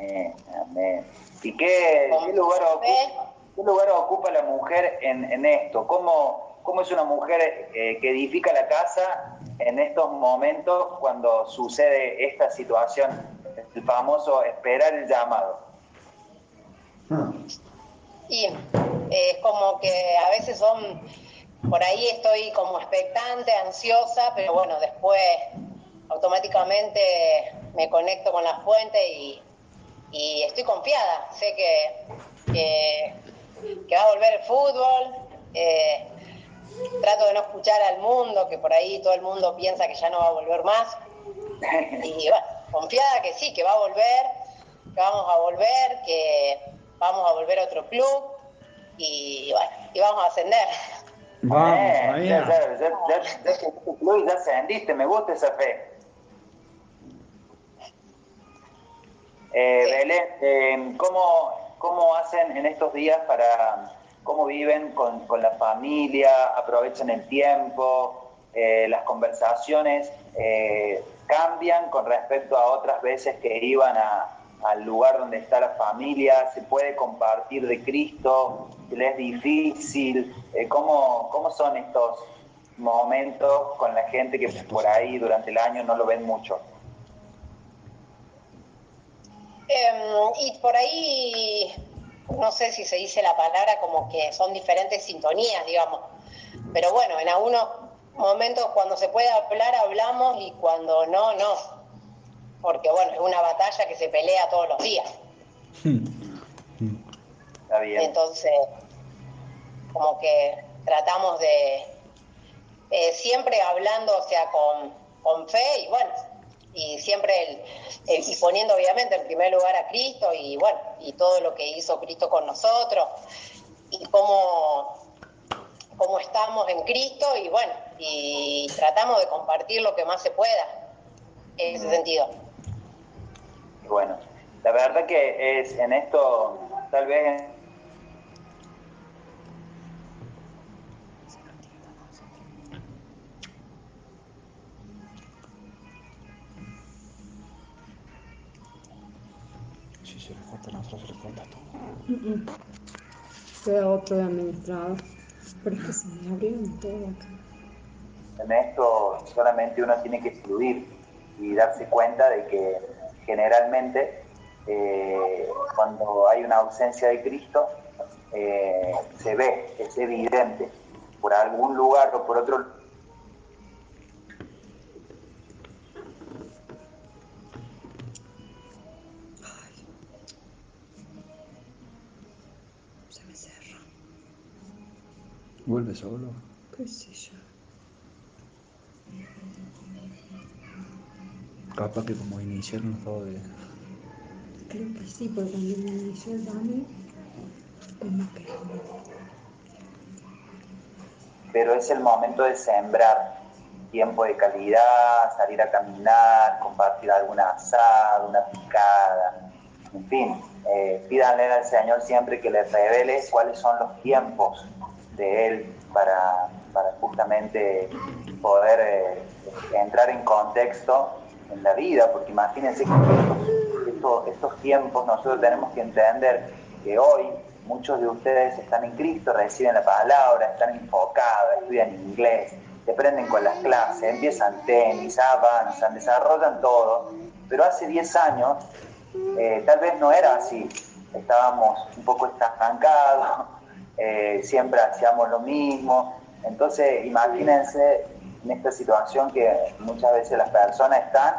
Amén, amén. ¿Y qué, lugar, ocupa, la mujer en, esto? ¿Cómo, ¿Cómo, es una mujer eh, que edifica la casa en estos momentos cuando sucede esta situación? El famoso esperar el llamado. Y es como que a veces son, por ahí estoy como expectante, ansiosa, pero bueno, después automáticamente me conecto con la fuente y, estoy confiada. Sé que, que, va a volver el fútbol. Eh, trato de no escuchar al mundo, que por ahí todo el mundo piensa que ya no va a volver más. Y bueno, confiada que sí, que va a volver, que vamos a volver, que vamos a volver a otro club y bueno, y vamos a ascender. Vamos, eh, ya, ya, ya, ya, ya, ya ascendiste, me gusta esa fe. Eh, Belén, eh, ¿cómo, ¿cómo, hacen en estos días para, cómo viven con, con la familia, aprovechan el tiempo, eh, las conversaciones eh, cambian con respecto a otras veces que iban a, al lugar donde está la familia, se puede compartir de Cristo, les es difícil, ¿cómo, ¿cómo son estos momentos con la gente que por ahí durante el año no lo ven mucho? Em, y por ahí, no sé si se dice la palabra como que son diferentes sintonías, digamos. Pero bueno, en algunos momentos cuando se puede hablar, hablamos y cuando no, no. Porque bueno, es una batalla que se pelea todos los días. Está bien. Entonces, como que tratamos de eh, siempre hablando, o sea, con, con fe y bueno, y siempre el, y poniendo obviamente en primer lugar a Cristo y bueno, y todo lo que hizo Cristo con nosotros y cómo, cómo estamos en Cristo y bueno, y tratamos de compartir lo que más se pueda en ese sentido. Bueno, la verdad que es en esto tal vez Fue otro de administrado. Pero es que se me abrieron todo acá. En esto solamente uno tiene que fluir y darse cuenta de que generalmente eh, cuando hay una ausencia de Cristo eh, se ve, es evidente, por algún lugar o por otro ¿Vuelve solo? ¿Qué sé yo? Capaz que como iniciaron de... Creo que sí, porque cuando inició el Dani, como que... Pero es el momento de sembrar tiempo de calidad, salir a caminar, compartir alguna asada, una picada, en fin, eh, pídanle al Señor siempre que les revele cuáles son los tiempos de él para, justamente poder eh, entrar en contexto en la vida, porque imagínense que estos, estos, tiempos nosotros tenemos que entender que hoy muchos de ustedes están en Cristo, reciben la palabra, están enfocados, estudian inglés, se prenden con las clases, empiezan tenis, avanzan, desarrollan todo, pero hace 10 años eh, tal vez no era así, estábamos un poco estancados, eh, siempre hacíamos lo mismo. Entonces, imagínense en esta situación que muchas veces las personas están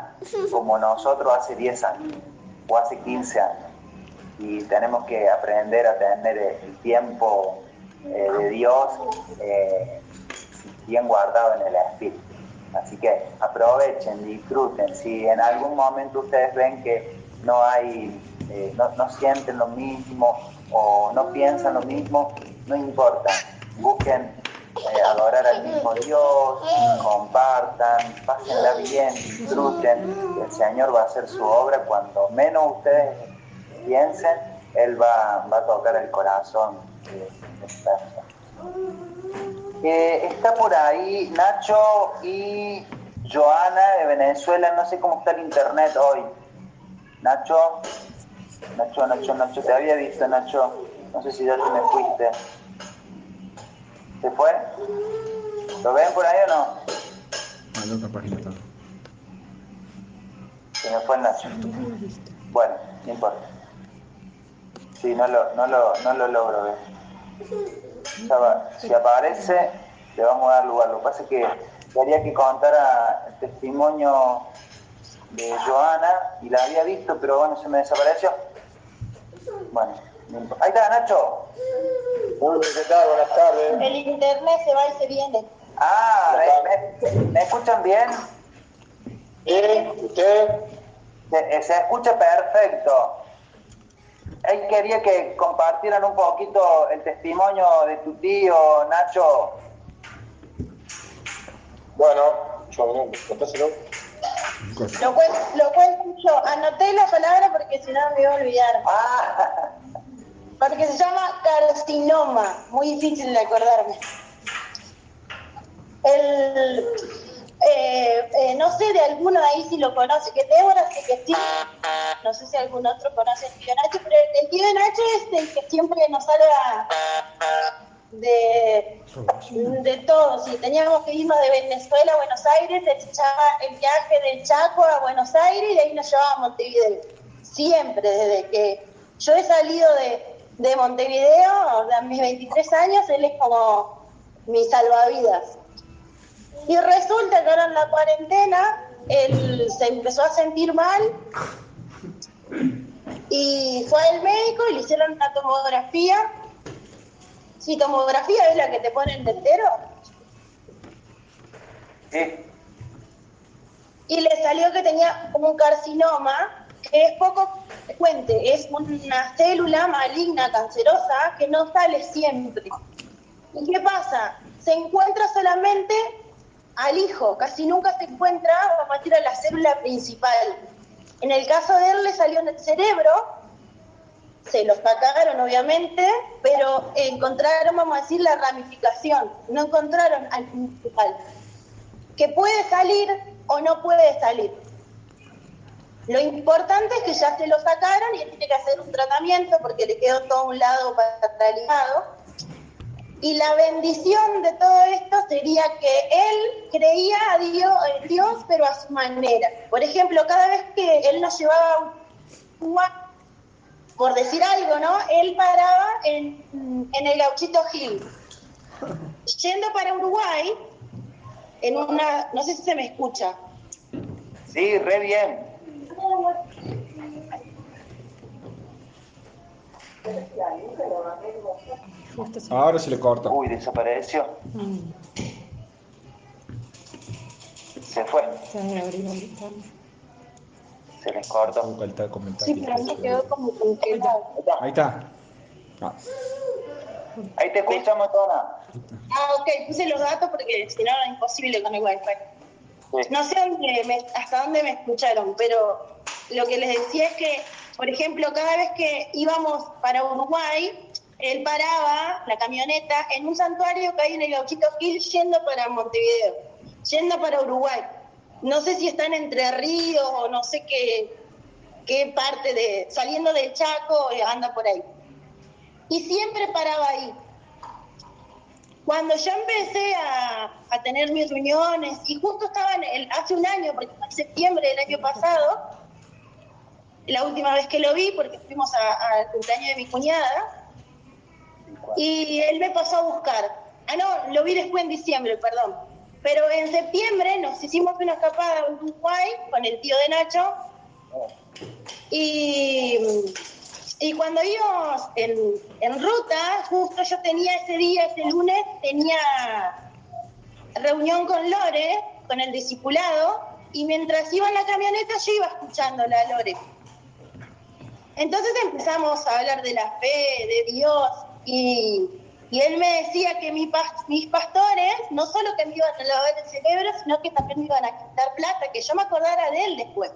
como nosotros hace 10 años o hace 15 años. Y tenemos que aprender a tener el tiempo eh, de Dios eh, bien guardado en el espíritu. Así que aprovechen, disfruten. Si en algún momento ustedes ven que no hay, no, no sienten lo mismo o no piensan lo mismo, no importa, busquen eh, adorar al mismo Dios, compartan, pásenla bien, disfruten, el Señor va a hacer su obra. Cuando menos ustedes piensen, Él va, a tocar el corazón eh, está por ahí Nacho y Joana de Venezuela, no sé cómo está el internet hoy. Nacho. Nacho, Nacho, Nacho, te había visto, Nacho. No sé si ya te me fuiste. ¿Se fue? ¿Lo ven por ahí o no? Ah, la otra página está. Se me fue el Nacho. Bueno, no importa. Sí, no lo, no lo, no lo logro ver. Ya va. Si aparece, le vamos a dar lugar. Lo que pasa es que quería que contara el testimonio de Joana y la había visto, pero bueno, se me desapareció. Bueno, ahí está Nacho. ¿Qué tal? Buenas tardes. El internet se va y se viene. Ah, ¿me, me- me escuchan bien? ¿Bien? ¿Usted? Se, se escucha perfecto. Él quería que compartieran un poquito el testimonio de tu tío, Nacho. Bueno, yo, contáselo. Lo, cuento, lo cuento yo. Anoté la palabra porque si no me iba a olvidar. Porque se llama carcinoma. Muy difícil de acordarme. El, eh, eh, no sé de alguno ahí si lo conoce, que Débora sé que sí. No sé si algún otro conoce al tío Nacho, pero el tío Nacho es el que siempre nos salva de, de todo. Si teníamos que irnos de Venezuela a Buenos Aires, se echaba el viaje del Chaco a Buenos Aires y de ahí nos llevaba a Montevideo. Siempre, desde que yo he salido de, de Montevideo, a mis 23 años, él es como mi salvavidas. Y resulta que ahora en la cuarentena él se empezó a sentir mal y fue al médico y le hicieron una tomografía. Si tomografía es la que te ponen de entero, sí. y le salió que tenía como un carcinoma, que es poco frecuente, es una célula maligna cancerosa que no sale siempre. ¿Y qué pasa? Se encuentra solamente al hijo, casi nunca se encuentra, vamos a decir, a la célula principal. En el caso de él le salió en el cerebro, se los sacaron obviamente, pero encontraron, vamos a decir, la ramificación, no encontraron al principal que puede salir o no puede salir. Lo importante es que ya se lo sacaron y él tiene que hacer un tratamiento porque le quedó todo un lado paralizado. Y la bendición de todo esto sería que él creía a Dios, en Dios, pero a su manera. Por ejemplo, cada vez que él nos llevaba a Uruguay, por decir algo, ¿no? Él paraba en, en el Gauchito Hill. Yendo para Uruguay, en una, no sé si se me escucha. Sí, re bien. Ahora se le corta. Uy, desapareció. Mm, Se fue. se va a abrir ahorita. Se les cortó. Tal comentario. Sí, pero me quedó como congelado. Ahí está. Ah, Ahí te escuchamos, Tona. Ah, ok, puse los datos porque si no era imposible con el wifi. Sí. No sé dónde me- hasta dónde me escucharon, pero lo que les decía es que, por ejemplo, cada vez que íbamos para Uruguay, él paraba la camioneta en un santuario que hay en el Gauchito Gil yendo para Montevideo, yendo para Uruguay. No sé si están Entre Ríos o no sé qué, qué parte de, saliendo del Chaco, eh, anda por ahí. Y siempre paraba ahí. Cuando yo empecé a, a tener mis reuniones, y justo estaba en el- hace un año, porque fue en septiembre del año pasado, la última vez que lo vi, porque fuimos al cumpleaños de mi cuñada, y él me pasó a buscar. Ah, no, lo vi después en diciembre, perdón. Pero en septiembre nos hicimos una escapada a Uruguay con el tío de Nacho, y, y cuando íbamos en, en ruta, justo yo tenía ese día, ese lunes, tenía reunión con Lore, con el discipulado, y mientras iba en la camioneta yo iba escuchándola a Lore. Entonces empezamos a hablar de la fe, de Dios, y, y él me decía que mis pastores no solo que me iban a lavar el cerebro, sino que también me iban a quitar plata, que yo me acordara de él después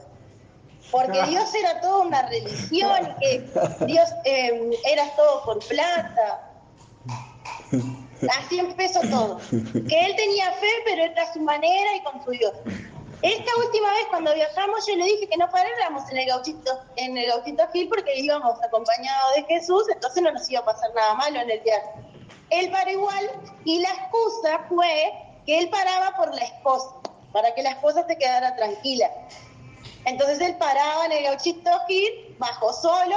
porque Dios era toda una religión, que Dios eh, era todo por plata. Así empezó todo. Que él tenía fe, pero era a su manera y con su Dios. Esta última vez cuando viajamos yo le dije que no paráramos en el gauchito, en el gauchito Gil porque íbamos acompañados de Jesús, entonces no nos iba a pasar nada malo en el viaje. Él paró igual y la excusa fue que él paraba por la esposa, para que la esposa se quedara tranquila. Entonces él paraba en el gauchito bajó solo,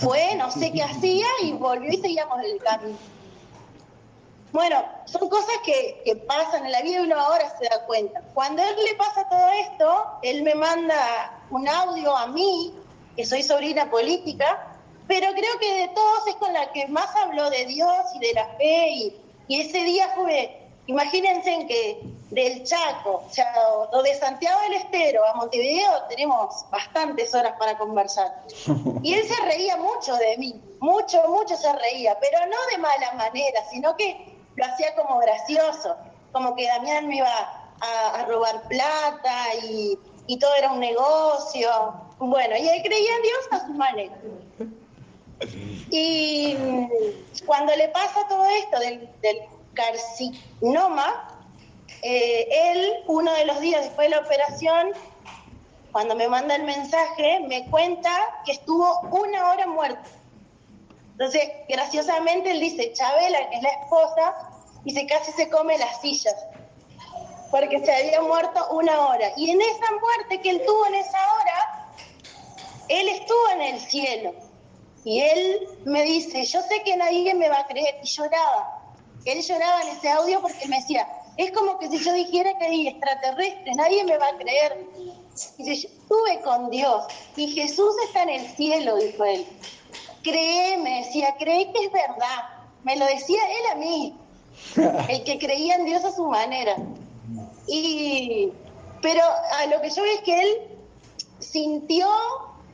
fue, no sé qué hacía y volvió y seguíamos el camino. Bueno, son cosas que, que pasan en la vida y uno ahora se da cuenta. Cuando él le pasa todo esto, él me manda un audio a mí, que soy sobrina política, pero creo que de todos es con la que más habló de Dios y de la fe y, y ese día fue, imagínense en que del Chaco, o, sea, o de Santiago del Estero a Montevideo tenemos bastantes horas para conversar. Y él se reía mucho de mí, mucho, mucho se reía, pero no de mala manera, sino que lo hacía como gracioso, como que Damián me iba a, robar plata y, y todo era un negocio. Bueno, y él creía en Dios a su manera. Y cuando le pasa todo esto del, del carcinoma, eh, él, uno de los días después de la operación, cuando me manda el mensaje, me cuenta que estuvo una hora muerto. Entonces, graciosamente, él dice, Chabela, que es la esposa, dice, casi se come las sillas, porque se había muerto una hora. Y en esa muerte que él tuvo en esa hora, él estuvo en el cielo. Y él me dice, yo sé que nadie me va a creer. Y lloraba. Él lloraba en ese audio porque me decía, es como que si yo dijera que hay extraterrestre, nadie me va a creer. Dice, yo estuve con Dios y Jesús está en el cielo, dijo él. Créeme, decía, cree que es verdad. Me lo decía él a mí, el que creía en Dios a su manera. Y, pero a lo que yo veo es que él sintió,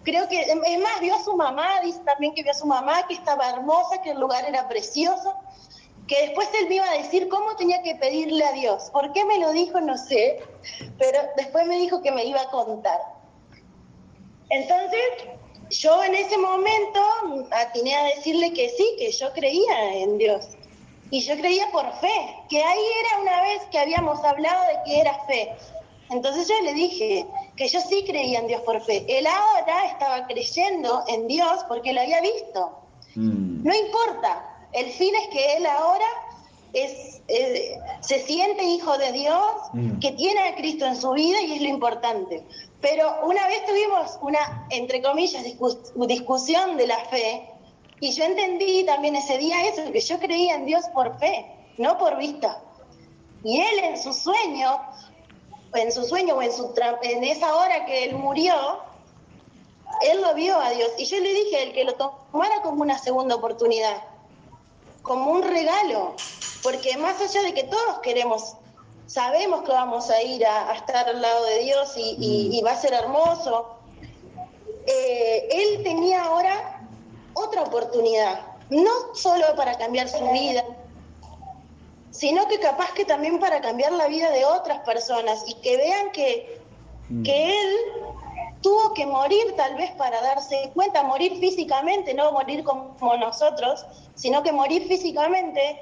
creo que, es más, vio a su mamá, dice también que vio a su mamá, que estaba hermosa, que el lugar era precioso, que después él me iba a decir cómo tenía que pedirle a Dios. ¿Por qué me lo dijo? No sé, pero después me dijo que me iba a contar. Entonces, yo en ese momento atiné a decirle que sí, que yo creía en Dios. Y yo creía por fe, que ahí era una vez que habíamos hablado de que era fe. Entonces yo le dije que yo sí creía en Dios por fe. Él ahora estaba creyendo en Dios porque lo había visto. Mm. No importa, el fin es que él ahora es, eh, se siente hijo de Dios, Mm. que tiene a Cristo en su vida y es lo importante. Pero una vez tuvimos una, entre comillas, discus- discusión de la fe y yo entendí también ese día eso, que yo creía en Dios por fe, no por vista. Y él en su sueño, en su sueño o en, su en esa hora que él murió, él lo vio a Dios. Y yo le dije a él que lo tomara como una segunda oportunidad, como un regalo, porque más allá de que todos queremos, sabemos que vamos a ir a, a estar al lado de Dios y, y- y va a ser hermoso, eh, él tenía ahora otra oportunidad, no solo para cambiar su vida, sino que capaz que también para cambiar la vida de otras personas y que vean que, que él tuvo que morir tal vez para darse cuenta, morir físicamente, no morir como nosotros, sino que morir físicamente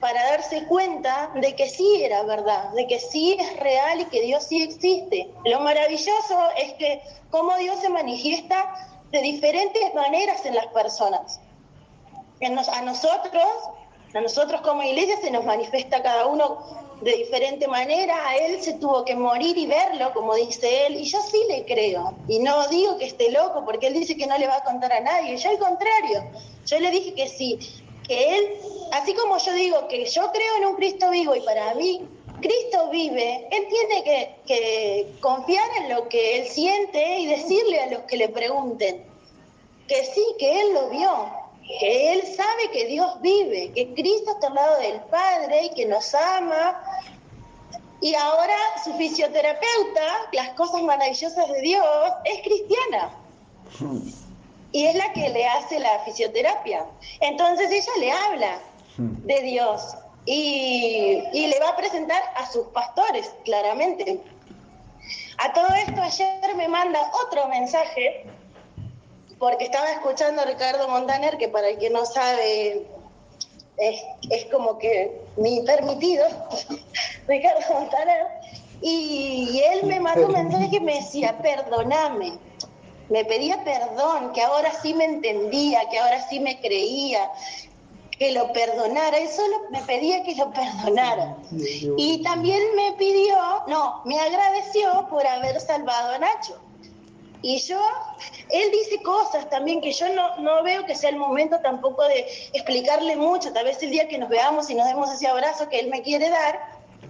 para darse cuenta de que sí era verdad, de que sí es real y que Dios sí existe. Lo maravilloso es que cómo Dios se manifiesta de diferentes maneras en las personas. En nos- a nosotros, a nosotros como iglesia se nos manifiesta cada uno de diferente manera, a él se tuvo que morir y verlo, como dice él, y yo sí le creo, y no digo que esté loco, porque él dice que no le va a contar a nadie, yo al contrario, yo le dije que sí, que él, así como yo digo que yo creo en un Cristo vivo y para mí Cristo vive, él tiene que, que confiar en lo que él siente y decirle a los que le pregunten que sí, que él lo vio, que él sabe que Dios vive, que Cristo está al lado del Padre y que nos ama. Y ahora su fisioterapeuta, las cosas maravillosas de Dios, es cristiana. Y es la que le hace la fisioterapia. Entonces ella le habla de Dios y, y le va a presentar a sus pastores, claramente. A todo esto ayer me manda otro mensaje porque estaba escuchando a Ricardo Montaner, que para el que no sabe, es, es como que mi permitido, Ricardo Montaner, Y, y él me mandó un mensaje que me decía, perdóname. Me pedía perdón, que ahora sí me entendía, que ahora sí me creía, que lo perdonara. Él solo me pedía que lo perdonara. Y también me pidió, no, me agradeció por haber salvado a Nacho. Y yo, él dice cosas también que yo no, no veo que sea el momento tampoco de explicarle mucho. Tal vez el día que nos veamos y nos demos ese abrazo que él me quiere dar,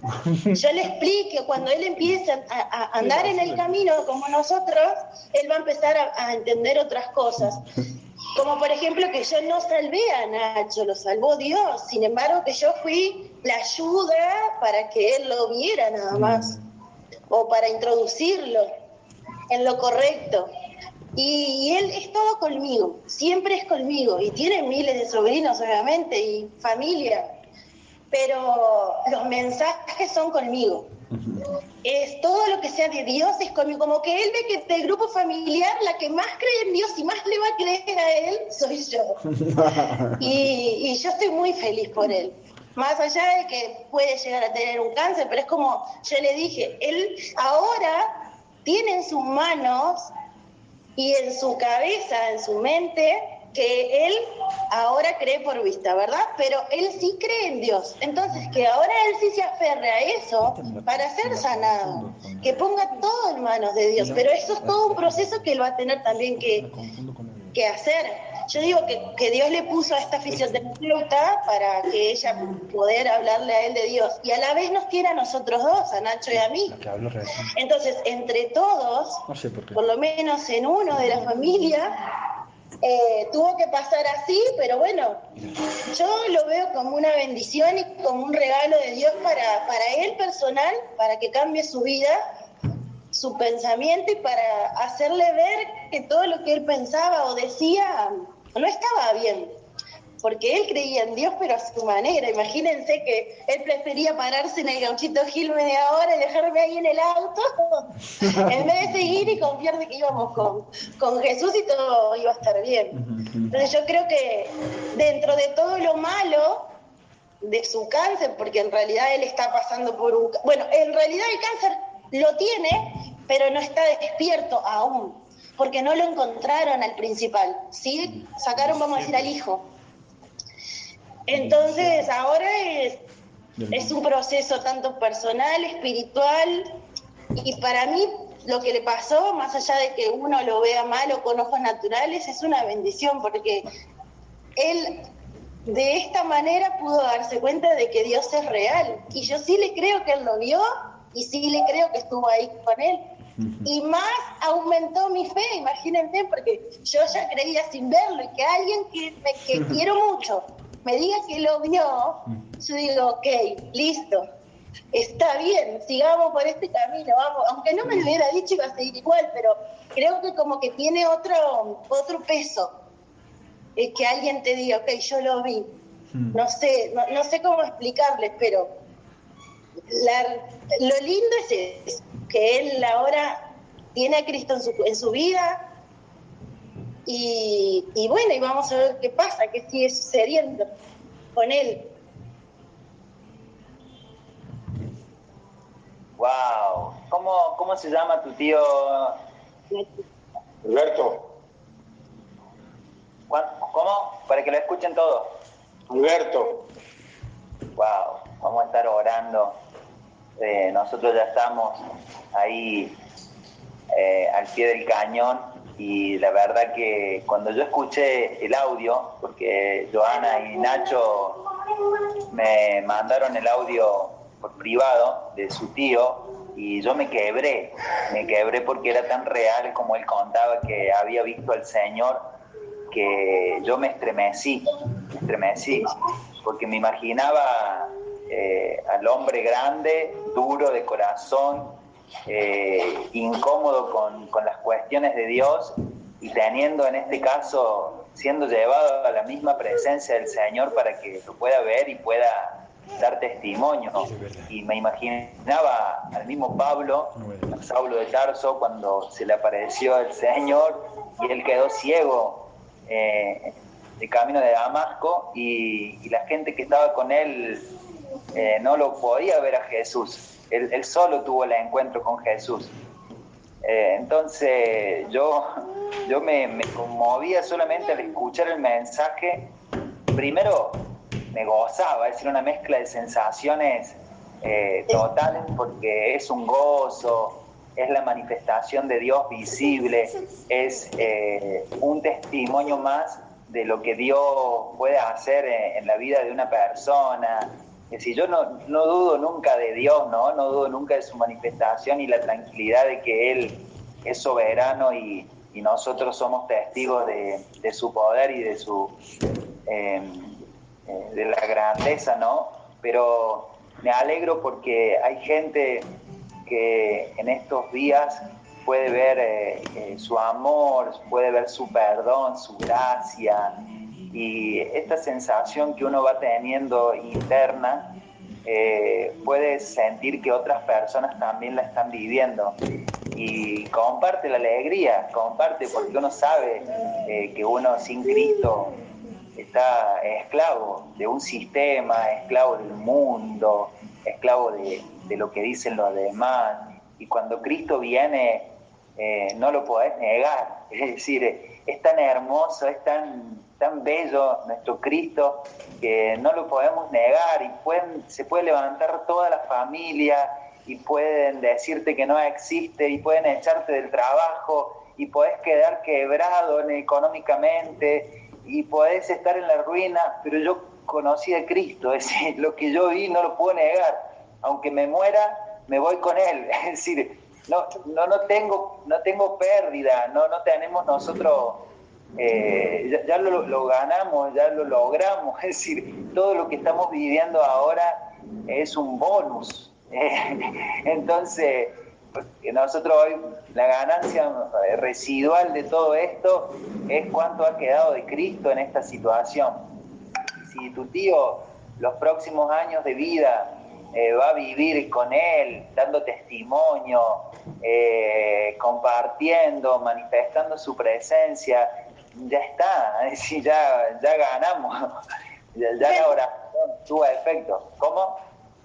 yo le explique, cuando él empiece a, a andar en el camino como nosotros, él va a empezar a, a entender otras cosas. Como por ejemplo que yo no salvé a Nacho, lo salvó Dios. Sin embargo, que yo fui la ayuda para que él lo viera nada más. O para introducirlo en lo correcto. Y, y él es todo conmigo, siempre es conmigo. Y tiene miles de sobrinos, obviamente, y familia. Pero los mensajes son conmigo. Es todo lo que sea de Dios es conmigo. Como que él ve que del grupo familiar la que más cree en Dios y más le va a creer a él soy yo. Y, y yo estoy muy feliz por él. Más allá de que puede llegar a tener un cáncer, pero es como yo le dije, él ahora tiene en sus manos y en su cabeza, en su mente, que él ahora cree por vista, ¿verdad? Pero él sí cree en Dios. Entonces, que ahora él sí se aferre a eso para ser sanado, que ponga todo en manos de Dios. Pero eso es todo un proceso que él va a tener también que, que hacer. Yo digo que, que Dios le puso a esta fisioterapeuta para que ella poder hablarle a él de Dios. Y a la vez nos quiere a nosotros dos, a Nacho y a mí. Entonces, entre todos, No sé por qué. por lo menos en uno de la familia, eh, tuvo que pasar así, pero bueno, yo lo veo como una bendición y como un regalo de Dios para, para él personal, para que cambie su vida, su pensamiento y para hacerle ver que todo lo que él pensaba o decía no estaba bien. Porque él creía en Dios, pero a su manera. Imagínense que él prefería pararse en el gauchito Gil media hora y dejarme ahí en el auto, en vez de seguir y confiar de que íbamos con, con Jesús y todo iba a estar bien. Entonces yo creo que dentro de todo lo malo de su cáncer, porque en realidad él está pasando por un... Bueno, en realidad el cáncer lo tiene, pero no está despierto aún, porque no lo encontraron al principal, ¿sí? Sacaron, vamos a decir, al hijo. Entonces ahora es, es un proceso tanto personal, espiritual, y para mí lo que le pasó, más allá de que uno lo vea mal o con ojos naturales, es una bendición, porque él de esta manera pudo darse cuenta de que Dios es real. Y yo sí le creo que él lo vio y sí le creo que estuvo ahí con él. Y más aumentó mi fe, imagínense, porque yo ya creía sin verlo. Y que alguien que, me, que quiero mucho me diga que lo vio, yo digo, ok, listo, está bien, sigamos por este camino, vamos, aunque no me lo hubiera dicho iba a seguir igual, pero creo que como que tiene otro, otro peso, es que alguien te diga, ok, yo lo vi, no sé, no, no sé cómo explicarles, pero la, lo lindo es eso, que él ahora tiene a Cristo en su, en su vida y, y bueno, y vamos a ver qué pasa, qué sigue sucediendo con él. Wow. ¿Cómo, ¿Cómo se llama tu tío? Alberto? ¿Cómo? Para que lo escuchen todos. Alberto, Wow. Vamos a estar orando. Eh, nosotros ya estamos ahí eh, al pie del cañón y la verdad que cuando yo escuché el audio, porque Joana y Nacho me mandaron el audio por privado de su tío y yo me quebré, me quebré porque era tan real como él contaba que había visto al Señor que yo me estremecí, me estremecí, porque me imaginaba eh, al hombre grande, duro de corazón, eh, incómodo con, con las cuestiones de Dios y teniendo en este caso, siendo llevado a la misma presencia del Señor para que lo pueda ver y pueda dar testimonio. Y me imaginaba al mismo Pablo, a Saulo de Tarso, cuando se le apareció el Señor y él quedó ciego eh, de camino de Damasco y, y la gente que estaba con él eh, no lo podía ver a Jesús. él, él solo tuvo el encuentro con Jesús. Eh, entonces yo, yo me, me conmovía solamente al escuchar el mensaje. Primero me gozaba, es decir, una mezcla de sensaciones eh, totales porque es un gozo, es la manifestación de Dios visible, es eh, un testimonio más de lo que Dios puede hacer en, en la vida de una persona. Es decir, yo no, no dudo nunca de Dios, ¿no? No dudo nunca de su manifestación y la tranquilidad de que Él es soberano y, y nosotros somos testigos de, de, su poder y de su eh, eh, de la grandeza, ¿no? Pero me alegro porque hay gente que en estos días puede ver eh, eh, su amor, puede ver su perdón, su gracia y esta sensación que uno va teniendo interna eh, puede sentir que otras personas también la están viviendo y comparte la alegría, comparte porque uno sabe eh, que uno sin Cristo está esclavo de un sistema, esclavo del mundo, esclavo de, de lo que dicen los demás. Y cuando Cristo viene, eh, no lo podés negar. Es decir, es tan hermoso, es tan, tan bello nuestro Cristo que no lo podemos negar y pueden, se puede levantar toda la familia y pueden decirte que no existe y pueden echarte del trabajo y podés quedar quebrado económicamente y podés estar en la ruina, pero yo conocí a Cristo, es decir, lo que yo vi no lo puedo negar, aunque me muera, me voy con Él, es decir, no, no, no, tengo, no tengo pérdida, no, no tenemos nosotros, eh, ya, ya lo, lo, ganamos, ya lo logramos, es decir, todo lo que estamos viviendo ahora es un bonus. Entonces, nosotros hoy, la ganancia residual de todo esto es cuánto ha quedado de Cristo en esta situación. Si tu tío los próximos años de vida eh, va a vivir con él, dando testimonio, eh, compartiendo, manifestando su presencia, ya está, es decir, ya, ya ganamos, ya, ya la oración tuvo efecto. ¿Cómo?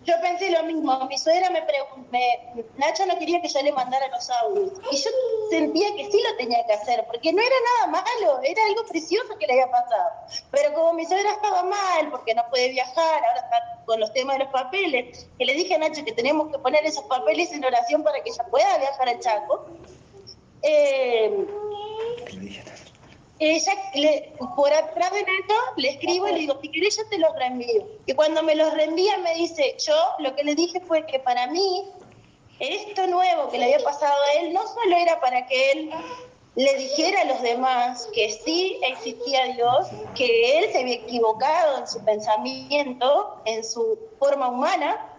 Yo pensé lo mismo, mi suegra me preguntó, Nacha no quería que yo le mandara los audios, y yo sentía que sí lo tenía que hacer, porque no era nada malo, era algo precioso que le había pasado. Pero como mi suegra estaba mal, porque no puede viajar, ahora está con los temas de los papeles, que le dije a Nacha que tenemos que poner esos papeles en oración para que ella pueda viajar al Chaco, eh, ella le, por atrás de Nacho le escribo y le digo, si querés yo te los reenvío. Y cuando me los reenvía me dice, yo lo que le dije fue que para mí esto nuevo que le había pasado a él no solo era para que él le dijera a los demás que sí existía Dios, que él se había equivocado en su pensamiento, en su forma humana,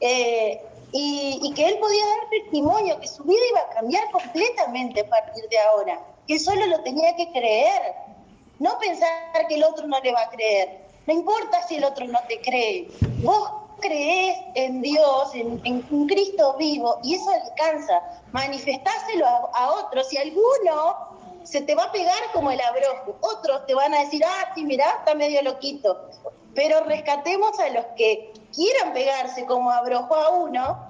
eh, y que él podía dar testimonio, que su vida iba a cambiar completamente a partir de ahora que solo lo tenía que creer. No pensar que el otro no le va a creer. No importa si el otro no te cree. Vos crees en Dios, en, en Cristo vivo, y eso alcanza. Manifestáselo a, otros. Y alguno se te va a pegar como el abrojo. Otros te van a decir, ah, sí, mirá, está medio loquito. Pero rescatemos a los que quieran pegarse como abrojo a uno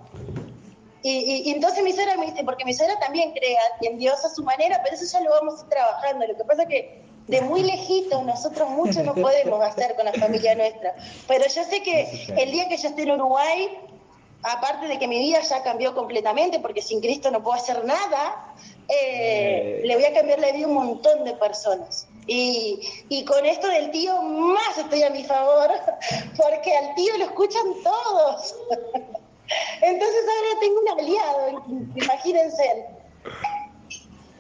y, y, y, entonces mi suegra me dice, porque mi suegra también cree en Dios a su manera, pero eso ya lo vamos a ir trabajando. Lo que pasa es que de muy lejito nosotros mucho no podemos hacer con la familia nuestra. Pero yo sé que el día que yo esté en Uruguay, aparte de que mi vida ya cambió completamente, porque sin Cristo no puedo hacer nada, eh, eh. le voy a cambiar la vida a un montón de personas. Y, y, con esto del tío, más estoy a mi favor, porque al tío lo escuchan todos. Entonces ahora tengo un aliado, imagínense.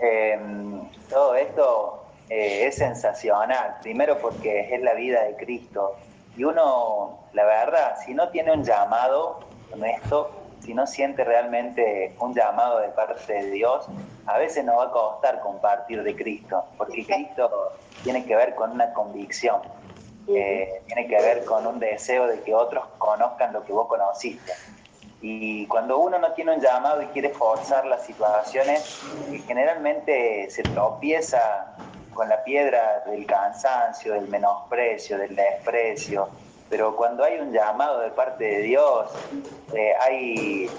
Eh, todo esto eh, es sensacional, primero porque es la vida de Cristo. Y uno, la verdad, si no tiene un llamado honesto, si no siente realmente un llamado de parte de Dios, a veces nos va a costar compartir de Cristo, porque Cristo tiene que ver con una convicción, eh, tiene que ver con un deseo de que otros conozcan lo que vos conociste. Y cuando uno no tiene un llamado y quiere forzar las situaciones, generalmente se tropieza con la piedra del cansancio, del menosprecio, del desprecio, pero cuando hay un llamado de parte de Dios, eh, hay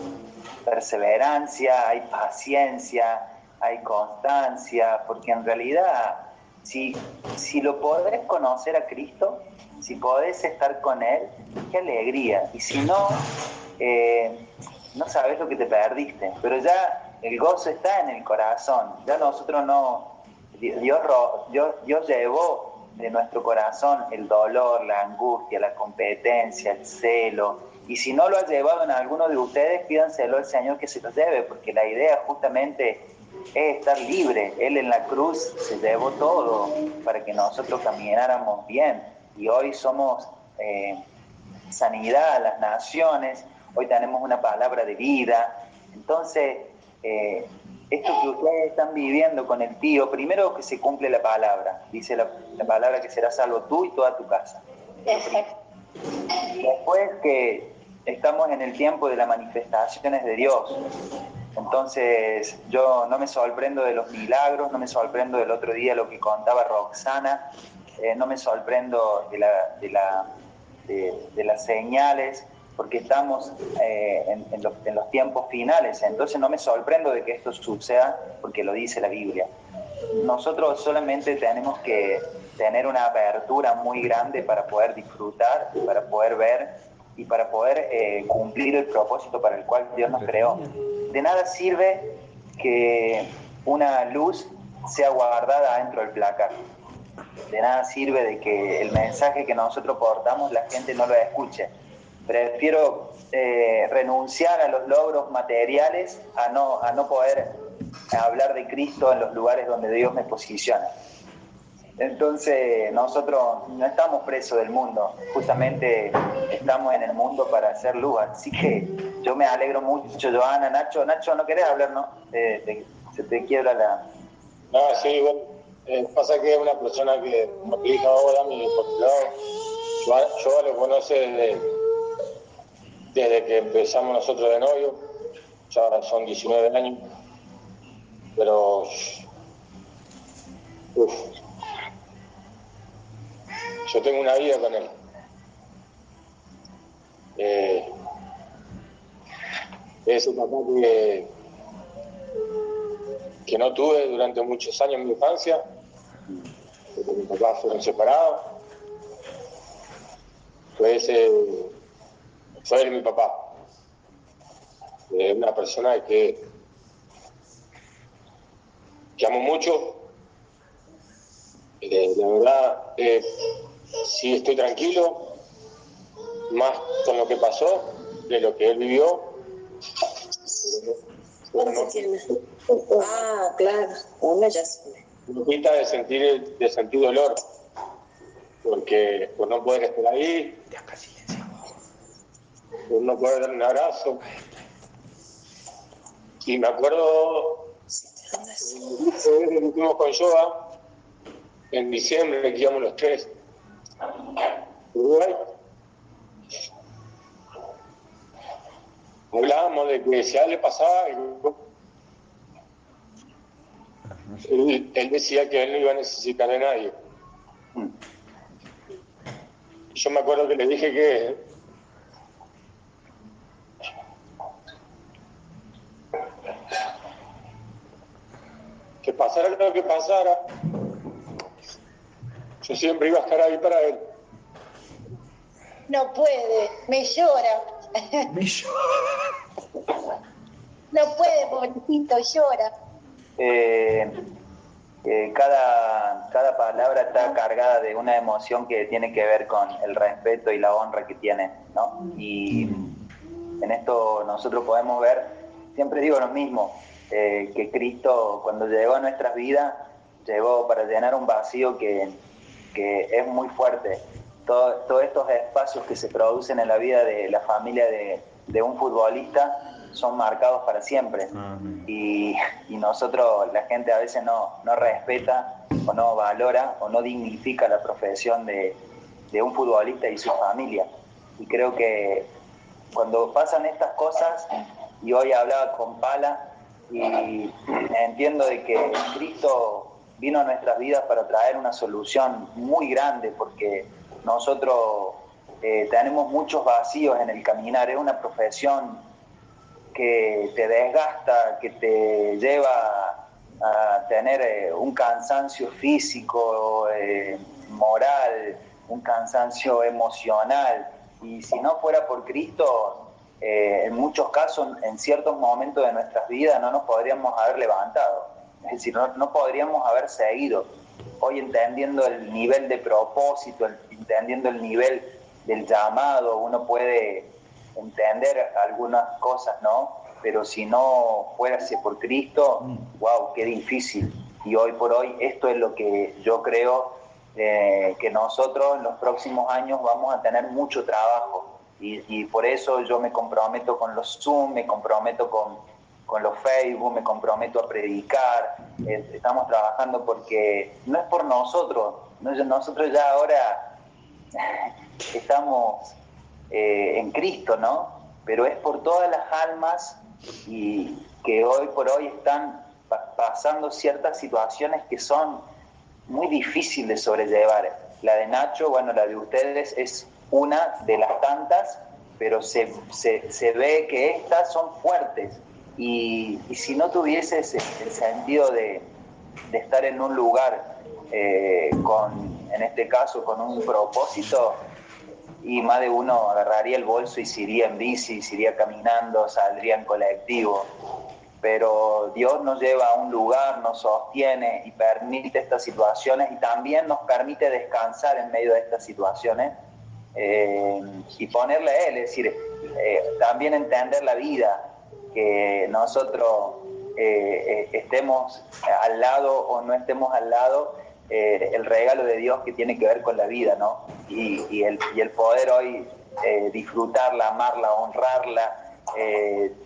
perseverancia, hay paciencia, hay constancia, porque en realidad si, si lo podés conocer a Cristo, si podés estar con Él, qué alegría. Y si no, eh, no sabes lo que te perdiste, pero ya el gozo está en el corazón, ya nosotros no, Dios, Dios, Dios llevó de nuestro corazón el dolor, la angustia, la competencia, el celo, y si no lo ha llevado en alguno de ustedes, pídanselo al Señor que se lo lleve, porque la idea justamente es estar libre. Él en la cruz se llevó todo para que nosotros camináramos bien, y hoy somos eh, sanidad a las naciones, hoy tenemos una palabra de vida. Entonces, eh, esto que ustedes están viviendo con el tío, primero que se cumple la palabra, dice la, la palabra que será salvo tú y toda tu casa. Después que estamos en el tiempo de las manifestaciones de Dios, entonces yo no me sorprendo de los milagros, no me sorprendo del otro día lo que contaba Roxana, eh, no me sorprendo de, la, de, la, de, de las señales, porque estamos eh, en, los, tiempos finales, entonces no me sorprendo de que esto suceda porque lo dice la Biblia. Nosotros solamente tenemos que tener una apertura muy grande para poder disfrutar, para poder ver y para poder eh, cumplir el propósito para el cual Dios nos creó. De nada sirve que una luz sea guardada dentro del placar. De nada sirve de que el mensaje que nosotros portamos la gente no lo escuche prefiero eh, renunciar a los logros materiales a no, a no poder hablar de Cristo en los lugares donde Dios me posiciona. Entonces nosotros no estamos presos del mundo, justamente estamos en el mundo para hacer luz. Así que yo me alegro mucho, Joana, Nacho, Nacho, no querés hablar, ¿no? Eh, se te quiebra la... No, sí, bueno, eh, pasa que es una persona que, como te ahora, mi lado, yo, yo lo conoce desde, desde que empezamos nosotros de novio, ya son 19 años, pero uf, yo tengo una vida con él. Eh, ese papá que, que no tuve durante muchos años en mi infancia, porque mis papás fueron separados, fue ese fue él mi papá. Una persona que, que amo mucho. Eh, la verdad, eh, sí estoy tranquilo, más con lo que pasó, de lo que él vivió. Pero no, no, Ah, claro, uno ya no quita de sentir, de sentir dolor, porque por no poder estar ahí, por no poder dar un abrazo. Y me acuerdo que fuimos con Yoga en diciembre, que íbamos los tres. Uruguay. Hablábamos de que si a él le pasaba algo, él, él decía que él no iba a necesitar de nadie. Yo me acuerdo que le dije que pasara lo que pasara, yo siempre iba a estar ahí para él. No puede, me llora. Me llora. No puede, pobrecito, llora. Eh, eh, cada, cada palabra está cargada de una emoción que tiene que ver con el respeto y la honra que tiene, ¿no? Y en esto nosotros podemos ver, siempre digo lo mismo, eh, que Cristo cuando llegó a nuestras vidas, llegó para llenar un vacío que, que es muy fuerte. Todo, todos estos espacios que se producen en la vida de la familia de, de un futbolista son marcados para siempre. Y, y nosotros, la gente a veces no, no respeta o no valora o no dignifica la profesión de, de un futbolista y su familia. Y creo que cuando pasan estas cosas, y hoy hablaba con Pala, y entiendo de que Cristo vino a nuestras vidas para traer una solución muy grande, porque nosotros eh, tenemos muchos vacíos en el caminar, es una profesión que te desgasta, que te lleva a tener eh, un cansancio físico, eh, moral, un cansancio emocional. Y si no fuera por Cristo, en muchos casos, en ciertos momentos de nuestras vidas, no nos podríamos haber levantado. Es decir, no, no podríamos haber seguido. Hoy entendiendo el nivel de propósito, entendiendo el nivel del llamado, uno puede entender algunas cosas, ¿no? Pero si no fuérase por Cristo, wow, qué difícil. Y hoy por hoy esto es lo que yo creo eh, que nosotros en los próximos años vamos a tener mucho trabajo. Y, por eso yo me comprometo con los Zoom, me comprometo con, con los Facebook, me comprometo a predicar. Estamos trabajando porque no es por nosotros, nosotros ya ahora estamos eh, en Cristo, ¿no? Pero es por todas las almas y que hoy por hoy están pasando ciertas situaciones que son muy difíciles de sobrellevar. La de Nacho, bueno, la de ustedes es una de las tantas, pero se, se, ve que estas son fuertes. Y, si no tuvieses el sentido de, de estar en un lugar eh, con, en este caso, con un propósito, y más de uno agarraría el bolso y se iría en bici, se iría caminando, saldría en colectivo. Pero Dios nos lleva a un lugar, nos sostiene y permite estas situaciones y también nos permite descansar en medio de estas situaciones eh, y ponerle a Él, es decir, eh, también entender la vida, que nosotros eh, estemos al lado o no estemos al lado, el regalo de Dios que tiene que ver con la vida, ¿no? Y, el, poder hoy disfrutarla, amarla, honrarla,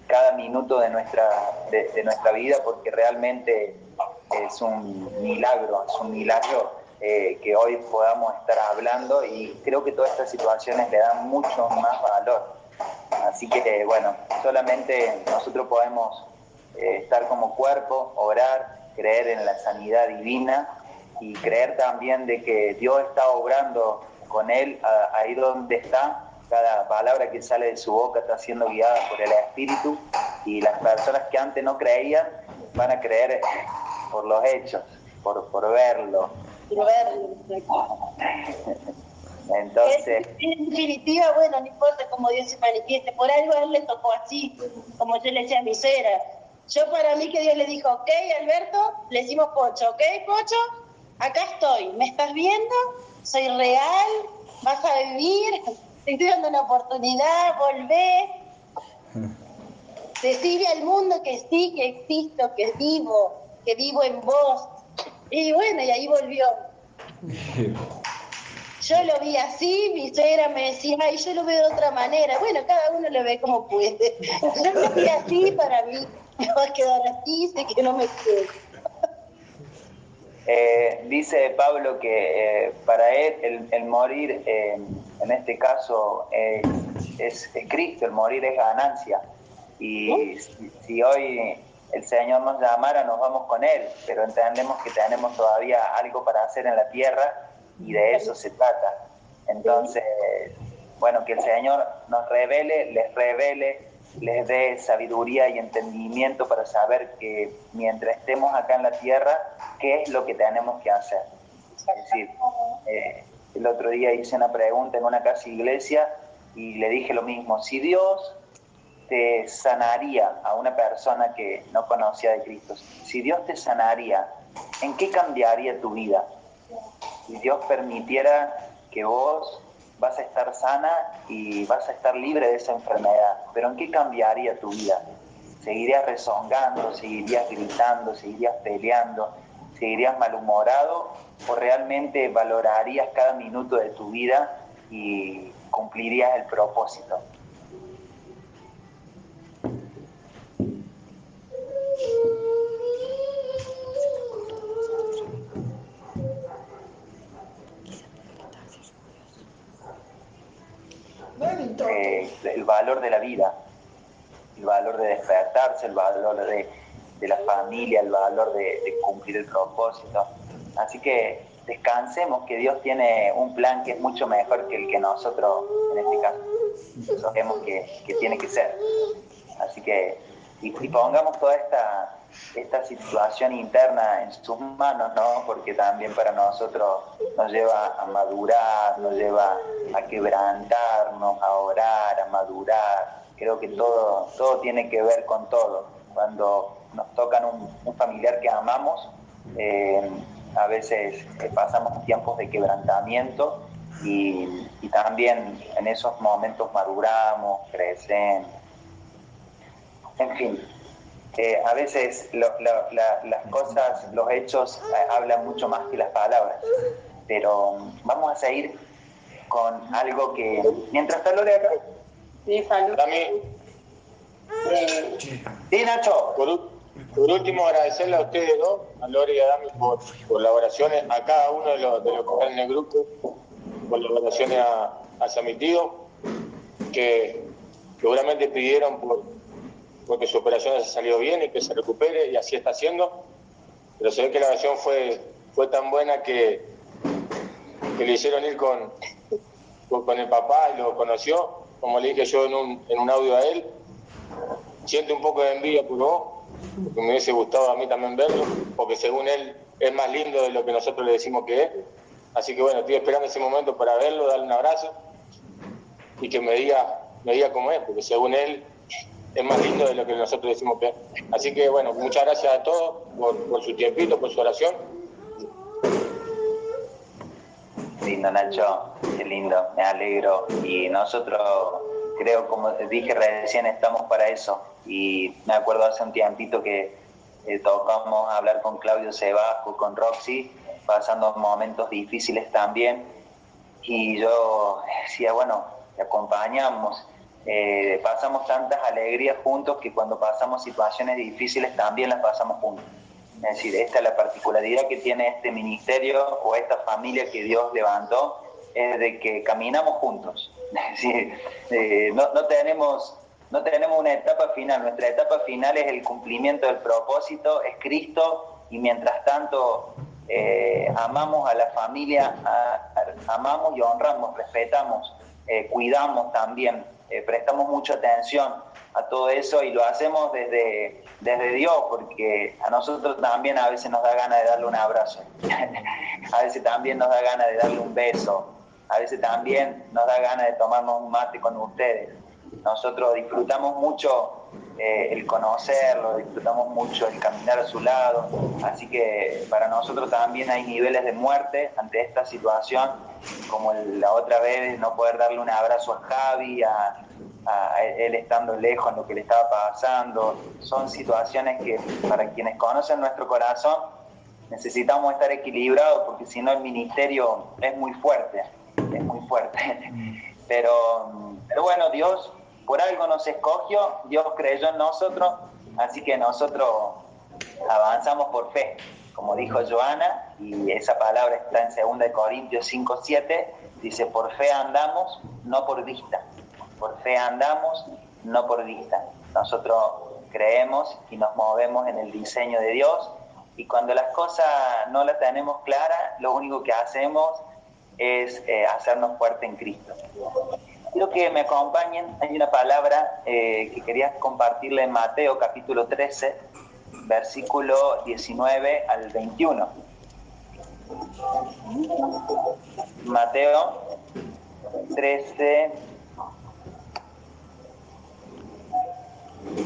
cada minuto de nuestra, de, nuestra vida, porque realmente es un milagro, es un milagro que hoy podamos estar hablando y creo que todas estas situaciones le dan mucho más valor. Así que, bueno, solamente nosotros podemos estar como cuerpo, orar, creer en la sanidad divina y creer también de que Dios está obrando con él ahí donde está. Cada palabra que sale de su boca está siendo guiada por el Espíritu y las personas que antes no creían van a creer por los hechos, por, por verlo. Verlo. Entonces. En definitiva, bueno, no importa cómo Dios se manifieste, por algo a él le tocó así, como yo le decía a mi suegra. Yo para mí que Dios le dijo, ok, Alberto, le decimos Pocho, ok, Pocho, acá estoy, ¿me estás viendo? Soy real, vas a vivir, te estoy dando una oportunidad, volvé. Decirle al mundo que sí, que existo, que vivo, que vivo en vos. Y bueno, y ahí volvió. Yo lo vi así, mi suegra me decía, ay, yo lo veo de otra manera. Bueno, cada uno lo ve como puede. Yo lo vi así para mí, me va a quedar así, sé que no me quedo. Eh, dice Pablo que eh, para él el, morir, eh, en este caso, es, Cristo, el morir es ganancia. Y si, hoy el Señor nos llamara, nos vamos con Él, pero entendemos que tenemos todavía algo para hacer en la tierra y de eso se trata. Entonces, bueno, que el Señor nos revele, les revele les dé sabiduría y entendimiento para saber que mientras estemos acá en la tierra, qué es lo que tenemos que hacer. Es decir, eh, el otro día hice una pregunta en una casa iglesia y le dije lo mismo, si Dios te sanaría a una persona que no conocía de Cristo, si Dios te sanaría, ¿en qué cambiaría tu vida? Si Dios permitiera que vos vas a estar sana y vas a estar libre de esa enfermedad. Pero ¿en qué cambiaría tu vida? ¿Seguirías rezongando, seguirías gritando, seguirías peleando, seguirías malhumorado o realmente valorarías cada minuto de tu vida y cumplirías el propósito? Eh, el valor de la vida, el valor de despertarse, el valor de, de la familia, el valor de, cumplir el propósito. Así que descansemos que Dios tiene un plan que es mucho mejor que el que nosotros, en este caso, sabemos que, que tiene que ser. Así que, y, pongamos toda esta, esta situación interna en sus manos, ¿no? Porque también para nosotros nos lleva a madurar, nos lleva a quebrantarnos, a orar, a madurar. Creo que todo, todo tiene que ver con todo. Cuando nos tocan un, un familiar que amamos, eh, a veces eh, pasamos tiempos de quebrantamiento y, y, también en esos momentos maduramos, crecemos. En fin, eh, a veces lo, lo, la, las cosas, los hechos eh, hablan mucho más que las palabras, pero vamos a seguir con algo que... Mientras está Lore acá. Sí, salud. Dami, Sí, Nacho. por, por último, agradecerle a ustedes dos, a Lore y a Dami, por colaboraciones, a cada uno de los, de los que están en el grupo, colaboraciones a, hacia mi tío, que seguramente pidieron por, porque su operación se salió bien y que se recupere, y así está haciendo. Pero se ve que la oración fue, fue tan buena que, que le hicieron ir con, con el papá y lo conoció, como le dije yo en un, en un audio a él. Siente un poco de envidia por vos, porque me hubiese gustado a mí también verlo, porque según él es más lindo de lo que nosotros le decimos que es. Así que bueno, estoy esperando ese momento para verlo, darle un abrazo y que me diga, me diga cómo es, porque según él es más lindo de lo que nosotros decimos es. Así que bueno, muchas gracias a todos por, por su tiempito, por su oración. Lindo, Nacho, qué lindo, me alegro. Y nosotros, creo, como dije recién, estamos para eso. Y me acuerdo hace un tiempito que eh, tocamos hablar con Claudio Sebasco, con Roxy, pasando momentos difíciles también. Y yo decía, bueno, te acompañamos. Eh, pasamos tantas alegrías juntos que cuando pasamos situaciones difíciles también las pasamos juntos. Es decir, esta es la particularidad que tiene este ministerio o esta familia que Dios levantó, es de que caminamos juntos. Es decir, eh, no, no, tenemos, no tenemos una etapa final, nuestra etapa final es el cumplimiento del propósito, es Cristo, y mientras tanto eh, amamos a la familia, a, a, amamos y honramos, respetamos, eh, cuidamos también, eh, prestamos mucha atención a todo eso y lo hacemos desde, desde Dios, porque a nosotros también a veces nos da ganas de darle un abrazo, a veces también nos da ganas de darle un beso, a veces también nos da ganas de tomarnos un mate con ustedes. Nosotros disfrutamos mucho eh, el conocerlo, disfrutamos mucho el caminar a su lado, así que para nosotros también hay niveles de muerte ante esta situación, como el, la otra vez no poder darle un abrazo a Javi, a, a él estando lejos en lo que le estaba pasando. Son situaciones que para quienes conocen nuestro corazón necesitamos estar equilibrados porque si no el ministerio es muy fuerte, es muy fuerte. Pero, pero bueno, Dios por algo nos escogió, Dios creyó en nosotros, así que nosotros avanzamos por fe, como dijo Joana, y esa palabra está en 2 Corintios 5, 7, dice, por fe andamos, no por vista por fe andamos, no por vista. Nosotros creemos y nos movemos en el diseño de Dios y cuando las cosas no las tenemos claras, lo único que hacemos es eh, hacernos fuerte en Cristo. Quiero que me acompañen, hay una palabra eh, que quería compartirle en Mateo capítulo 13, versículo 19 al 21. Mateo 13,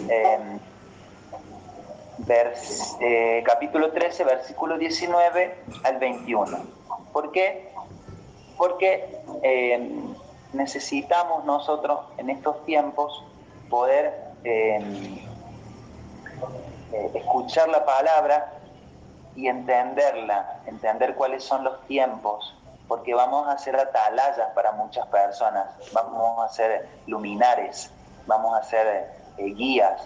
eh, vers, eh, capítulo 13, versículo 19 al 21. ¿Por qué? Porque eh, necesitamos nosotros en estos tiempos poder escuchar la palabra y entenderla, entender cuáles son los tiempos, porque vamos a ser atalayas para muchas personas, vamos a ser luminares, vamos a ser eh, guías,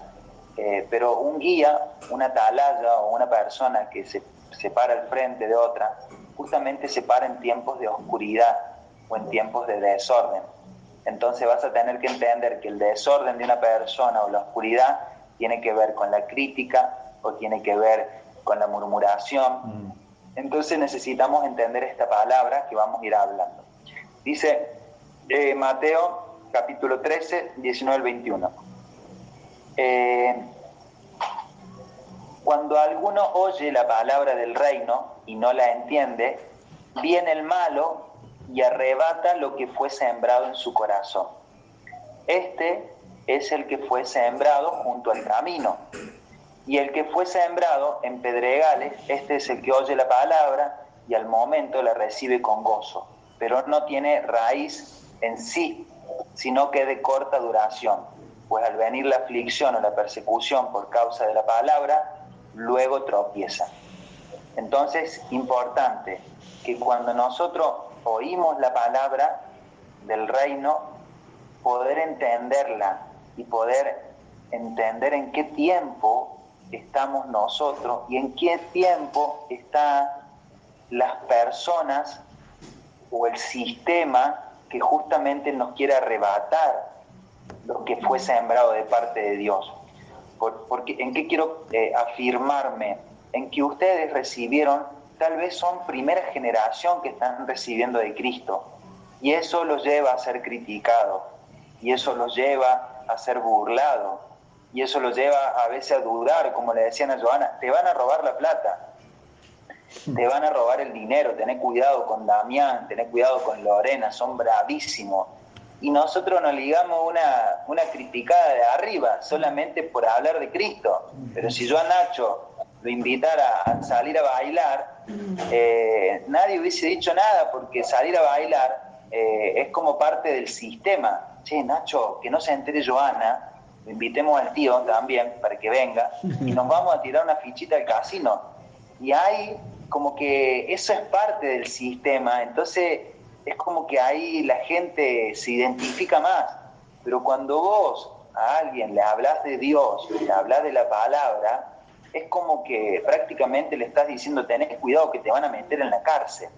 eh, pero un guía, una atalaya o una persona que se, se para al frente de otra, justamente se para en tiempos de oscuridad o en tiempos de desorden. Entonces vas a tener que entender que el desorden de una persona o la oscuridad tiene que ver con la crítica, o tiene que ver con la murmuración. Mm. Entonces necesitamos entender esta palabra que vamos a ir hablando. Dice eh, Mateo capítulo 13, 19 al 21. Eh, cuando alguno oye la palabra del reino y no la entiende, viene el malo y arrebata lo que fue sembrado en su corazón. Este es el que fue sembrado junto al camino. Y el que fue sembrado en pedregales, este es el que oye la palabra y al momento la recibe con gozo, pero no tiene raíz en sí, sino que de corta duración, pues al venir la aflicción o la persecución por causa de la palabra, luego tropieza. Entonces, importante que cuando nosotros oímos la palabra del reino, poder entenderla y poder entender en qué tiempo estamos nosotros y en qué tiempo están las personas o el sistema que justamente nos quiere arrebatar lo que fue sembrado de parte de Dios. porque, ¿En qué quiero eh, afirmarme? En que ustedes recibieron, tal vez son primera generación que están recibiendo de Cristo, y eso los lleva a ser criticado, y eso los lleva a ser burlado, y eso los lleva a veces a dudar, como le decían a Joana, te van a robar la plata, te van a robar el dinero, tené cuidado con Damián, tené cuidado con Lorena, son bravísimos. Y nosotros nos ligamos una, una criticada de arriba, solamente por hablar de Cristo. Pero si yo a Nacho lo invitara a salir a bailar, eh, nadie hubiese dicho nada, porque salir a bailar eh, es como parte del sistema. Che, Nacho, que no se entere Joana, lo invitemos al tío también para que venga, y nos vamos a tirar una fichita al casino. Y hay como que eso es parte del sistema, entonces es como que ahí la gente se identifica más. Pero cuando vos a alguien le hablas de Dios, le hablas de la palabra, es como que prácticamente le estás diciendo, tenés cuidado que te van a meter en la cárcel.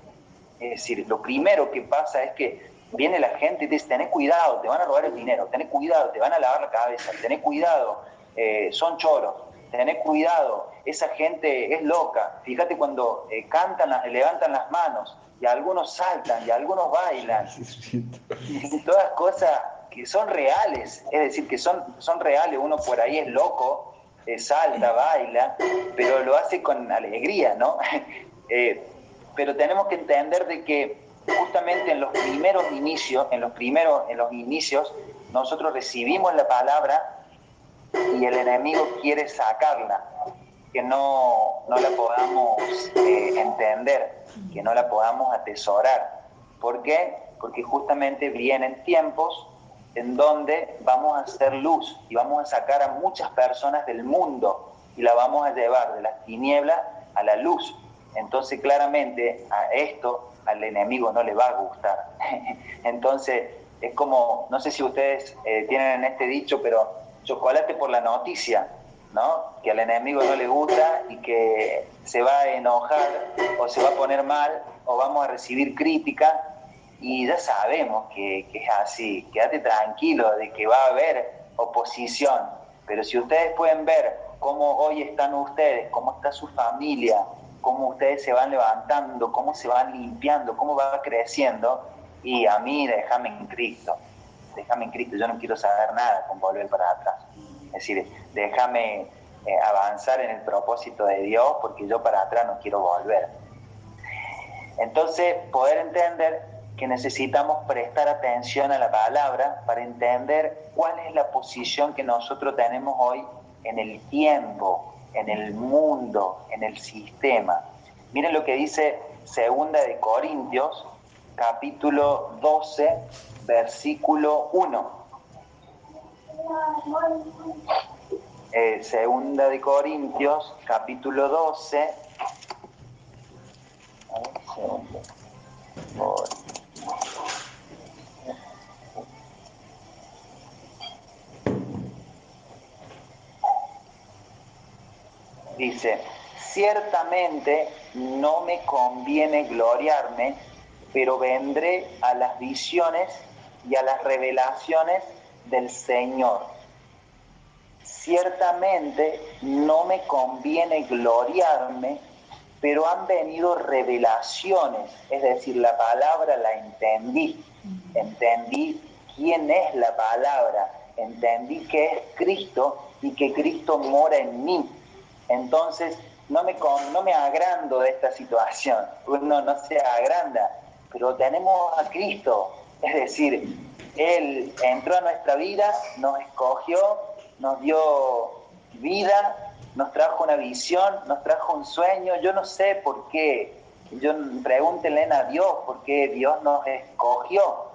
Es decir, lo primero que pasa es que viene la gente y te dice, tenés cuidado, te van a robar el dinero, tenés cuidado, te van a lavar la cabeza, tenés cuidado, eh, son choros, tenés cuidado, esa gente es loca. Fíjate cuando eh, cantan, levantan las manos y algunos saltan y algunos bailan. Y todas cosas que son reales, es decir, que son, son reales. Uno por ahí es loco, salta, baila, pero lo hace con alegría, ¿no? Eh, pero tenemos que entender de que justamente en los primeros inicios, en los primeros, en los inicios, nosotros recibimos la palabra y el enemigo quiere sacarla, que no, la podamos eh, entender, que no la podamos atesorar. ¿Por qué? Porque justamente vienen tiempos en donde vamos a hacer luz y vamos a sacar a muchas personas del mundo y la vamos a llevar de las tinieblas a la luz. Entonces claramente a esto al enemigo no le va a gustar. Entonces es como, no sé si ustedes eh, tienen en este dicho, pero chocolate por la noticia, ¿no? Que al enemigo no le gusta y que se va a enojar o se va a poner mal o vamos a recibir crítica y ya sabemos que, es así. Quédate tranquilo de que va a haber oposición, pero si ustedes pueden ver cómo hoy están ustedes, cómo está su familia, cómo ustedes se van levantando, cómo se van limpiando, cómo va creciendo, y a mí déjame en Cristo déjame en Cristo, yo no quiero saber nada con volver para atrás. Es decir, déjame eh, avanzar en el propósito de Dios porque yo para atrás no quiero volver. Entonces, poder entender que necesitamos prestar atención a la palabra para entender cuál es la posición que nosotros tenemos hoy en el tiempo, en el mundo, en el sistema. Miren lo que dice Segunda de Corintios, capítulo 12, versículo 1. Eh, segunda de Corintios, capítulo 12. Dice, ciertamente no me conviene gloriarme, pero vendré a las visiones y a las revelaciones del Señor. ciertamente no me conviene gloriarme, pero han venido revelaciones, es decir, la palabra la entendí, entendí quién es la palabra, entendí que es Cristo y que Cristo mora en mí. Entonces, no me, no me agrando de esta situación, uno no se agranda, pero tenemos a Cristo, es decir, Él entró a nuestra vida, nos escogió, nos dio vida, nos trajo una visión, nos trajo un sueño, yo no sé por qué, yo pregúntenle a Dios por qué Dios nos escogió,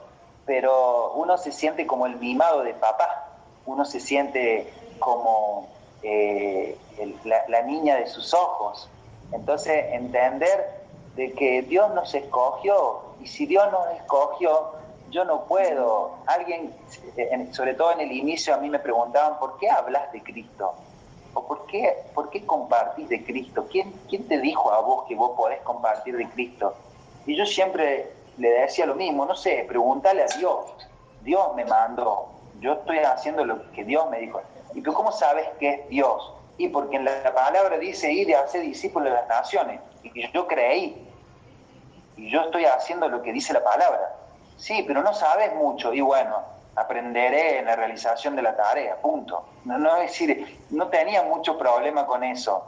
pero uno se siente como el mimado de papá, uno se siente como eh, la, niña de sus ojos. Entonces, entender de que Dios nos escogió, y si Dios nos escogió, yo no puedo. Alguien, sobre todo en el inicio, a mí me preguntaban, ¿por qué hablas de Cristo? ¿O por qué, por qué compartís de Cristo? ¿Quién, ¿Quién te dijo a vos que vos podés compartir de Cristo? Y yo siempre le decía lo mismo, no sé, pregúntale a Dios. Dios me mandó, yo estoy haciendo lo que Dios me dijo. ¿Y tú cómo sabes que es Dios? Y porque en la palabra dice ir y hacer discípulos de las naciones. Y yo creí. Y yo estoy haciendo lo que dice la palabra. Sí, pero no sabes mucho. Y bueno, aprenderé en la realización de la tarea, punto. No, es decir, no tenía mucho problema con eso.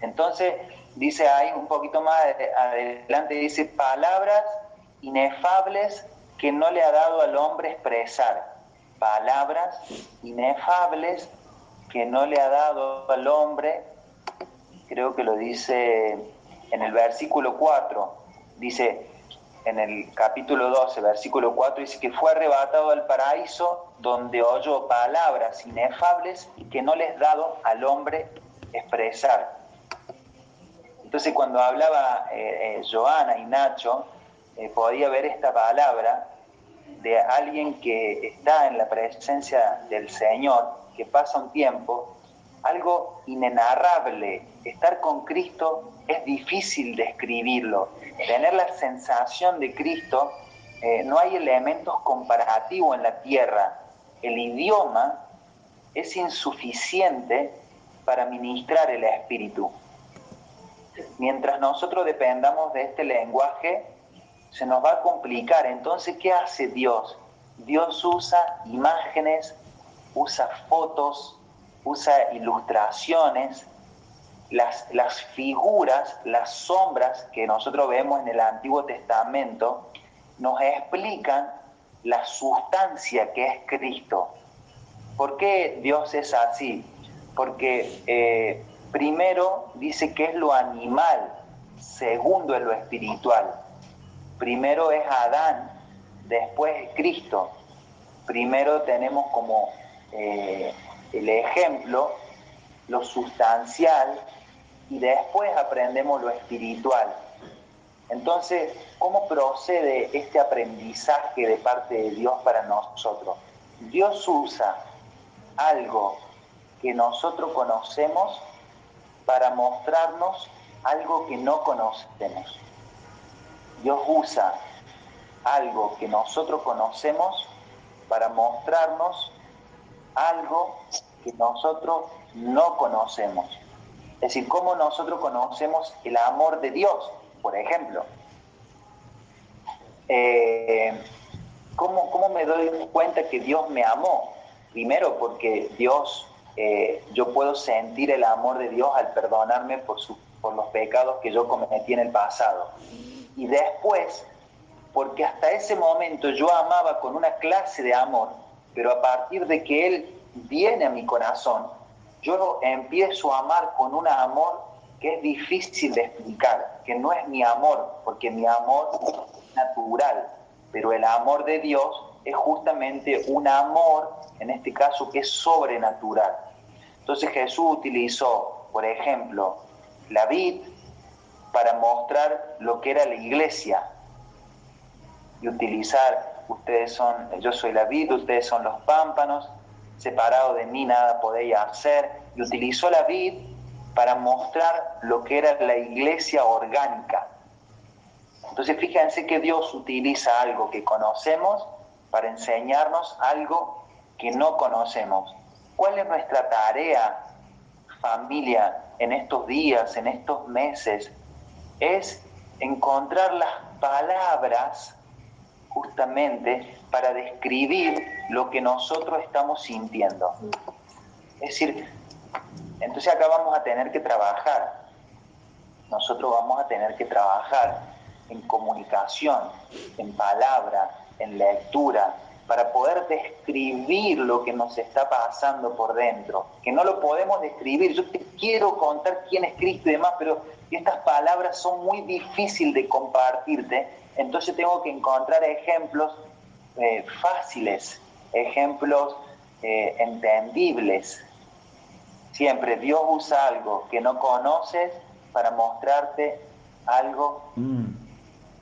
Entonces, dice ahí un poquito más adelante, dice palabras inefables que no le ha dado al hombre expresar palabras inefables que no le ha dado al hombre, creo que lo dice en el versículo 4, dice en el capítulo 12, versículo 4, dice que fue arrebatado al paraíso donde oyó palabras inefables que no les dado al hombre expresar. Entonces cuando hablaba eh, eh, Joana y Nacho, eh, podía ver esta palabra de alguien que está en la presencia del Señor, que pasa un tiempo, algo inenarrable. Estar con Cristo es difícil describirlo. Tener la sensación de Cristo, eh, no hay elementos comparativos en la tierra. El idioma es insuficiente para ministrar el Espíritu. Mientras nosotros dependamos de este lenguaje, se nos va a complicar. Entonces, ¿qué hace Dios? Dios usa imágenes, usa fotos, usa ilustraciones, las, las figuras, las sombras que nosotros vemos en el Antiguo Testamento, nos explican la sustancia que es Cristo. ¿Por qué Dios es así? Porque eh, primero dice que es lo animal, segundo es lo espiritual. Primero es Adán, después es Cristo. Primero tenemos como eh, el ejemplo lo sustancial y después aprendemos lo espiritual. Entonces, ¿cómo procede este aprendizaje de parte de Dios para nosotros? Dios usa algo que nosotros conocemos para mostrarnos algo que no conocemos. Dios usa algo que nosotros conocemos para mostrarnos algo que nosotros no conocemos. Es decir, cómo nosotros conocemos el amor de Dios, por ejemplo. Eh, ¿cómo, ¿cómo, me doy cuenta que Dios me amó? Primero porque Dios, eh, yo puedo sentir el amor de Dios al perdonarme por, su, por los pecados que yo cometí en el pasado y después, porque hasta ese momento yo amaba con una clase de amor, pero a partir de que Él viene a mi corazón, yo empiezo a amar con un amor que es difícil de explicar, que no es mi amor, porque mi amor es natural, pero el amor de Dios es justamente un amor, en este caso, que es sobrenatural. Entonces Jesús utilizó, por ejemplo, la vid, para mostrar lo que era la iglesia y utilizar, ustedes son, yo soy la vid, ustedes son los pámpanos, separado de mí nada podéis hacer, y utilizó la vid para mostrar lo que era la iglesia orgánica. Entonces fíjense que Dios utiliza algo que conocemos para enseñarnos algo que no conocemos. ¿Cuál es nuestra tarea, familia, en estos días, en estos meses? Es encontrar las palabras justamente para describir lo que nosotros estamos sintiendo. Es decir, entonces acá vamos a tener que trabajar. Nosotros vamos a tener que trabajar en comunicación, en palabra, en lectura, para poder describir lo que nos está pasando por dentro, que no lo podemos describir. Yo te quiero contar quién es Cristo y demás, pero estas palabras son muy difíciles de compartirte, entonces tengo que encontrar ejemplos eh, fáciles, ejemplos eh, entendibles. Siempre Dios usa algo que no conoces para mostrarte algo Mm.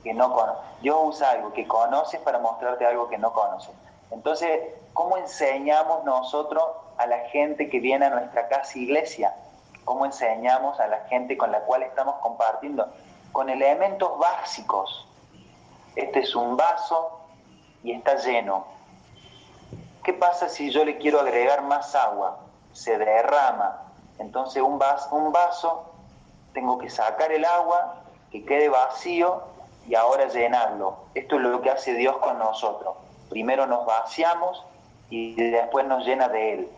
que no conoces. Dios usa algo que conoces para mostrarte algo que no conoces. Entonces, ¿cómo enseñamos nosotros a la gente que viene a nuestra casa iglesia? ¿Cómo enseñamos a la gente con la cual estamos compartiendo? Con elementos básicos. Este es un vaso y está lleno. ¿Qué pasa si yo le quiero agregar más agua? Se derrama. Entonces un vaso, un vaso tengo que sacar el agua, que quede vacío y ahora llenarlo. Esto es lo que hace Dios con nosotros. Primero nos vaciamos y después nos llena de Él.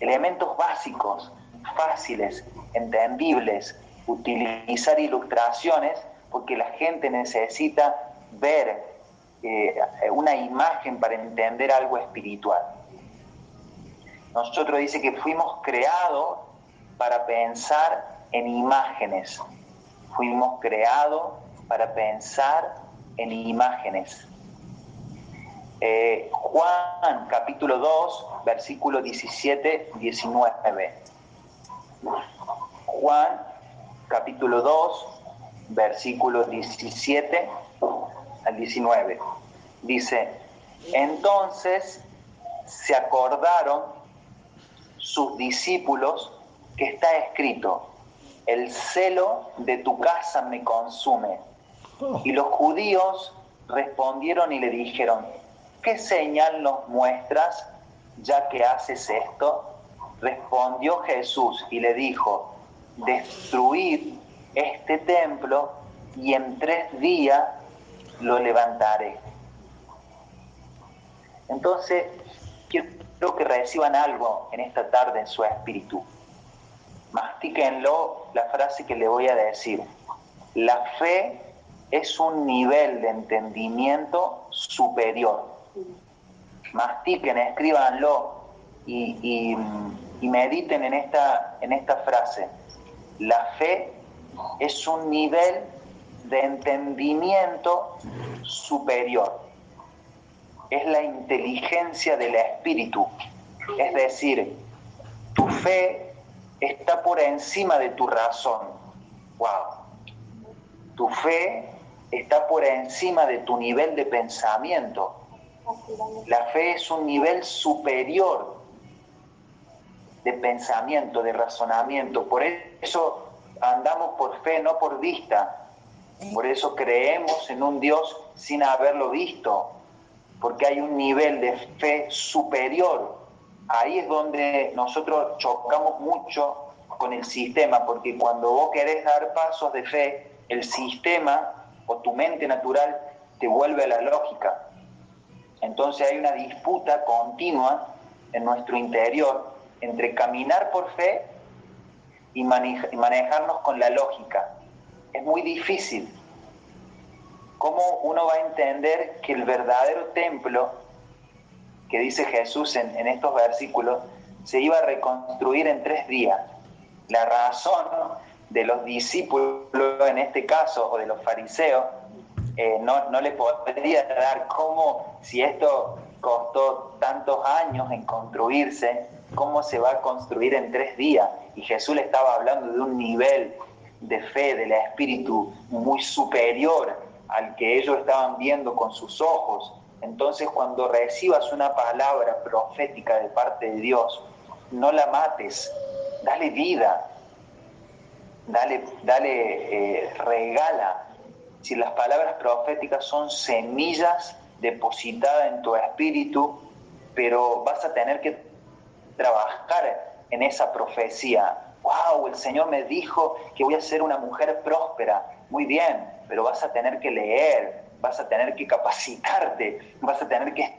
Elementos básicos, fáciles, entendibles, utilizar ilustraciones porque la gente necesita ver eh, una imagen para entender algo espiritual. Nosotros dice que fuimos creados para pensar en imágenes. Fuimos creados para pensar en imágenes. Eh, Juan capítulo 2, versículo 17, 19. Juan capítulo 2, versículo 17 al 19. Dice, entonces se acordaron sus discípulos que está escrito, el celo de tu casa me consume. Y los judíos respondieron y le dijeron, ¿qué señal nos muestras ya que haces esto? Respondió Jesús y le dijo, destruid este templo y en tres días lo levantaré. Entonces, quiero que reciban algo en esta tarde en su espíritu. Mastíquenlo la frase que le voy a decir. La fe es un nivel de entendimiento superior. Mastiquen, escríbanlo y, y, y mediten en esta, en esta frase. La fe es un nivel de entendimiento superior. Es la inteligencia del espíritu. Es decir, tu fe está por encima de tu razón. Wow. Tu fe está por encima de tu nivel de pensamiento. La fe es un nivel superior de pensamiento, de razonamiento. Por eso andamos por fe, no por vista. Por eso creemos en un Dios sin haberlo visto, porque hay un nivel de fe superior. Ahí es donde nosotros chocamos mucho con el sistema, porque cuando vos querés dar pasos de fe, el sistema o tu mente natural te vuelve a la lógica. Entonces hay una disputa continua en nuestro interior entre caminar por fe y manejarnos con la lógica. Es muy difícil. ¿Cómo uno va a entender que el verdadero templo, que dice Jesús en, estos versículos, se iba a reconstruir en tres días? La razón de los discípulos en este caso, o de los fariseos, eh, no, no le podría dar cómo, si esto costó tantos años en construirse, cómo se va a construir en tres días. Y Jesús le estaba hablando de un nivel de fe, del espíritu muy superior al que ellos estaban viendo con sus ojos. Entonces cuando recibas una palabra profética de parte de Dios, no la mates, dale vida, dale, dale eh, regala. Si las palabras proféticas son semillas depositadas en tu espíritu, pero vas a tener que trabajar en esa profecía. Wow, el Señor me dijo que voy a ser una mujer próspera. Muy bien, pero vas a tener que leer, vas a tener que capacitarte, vas a tener que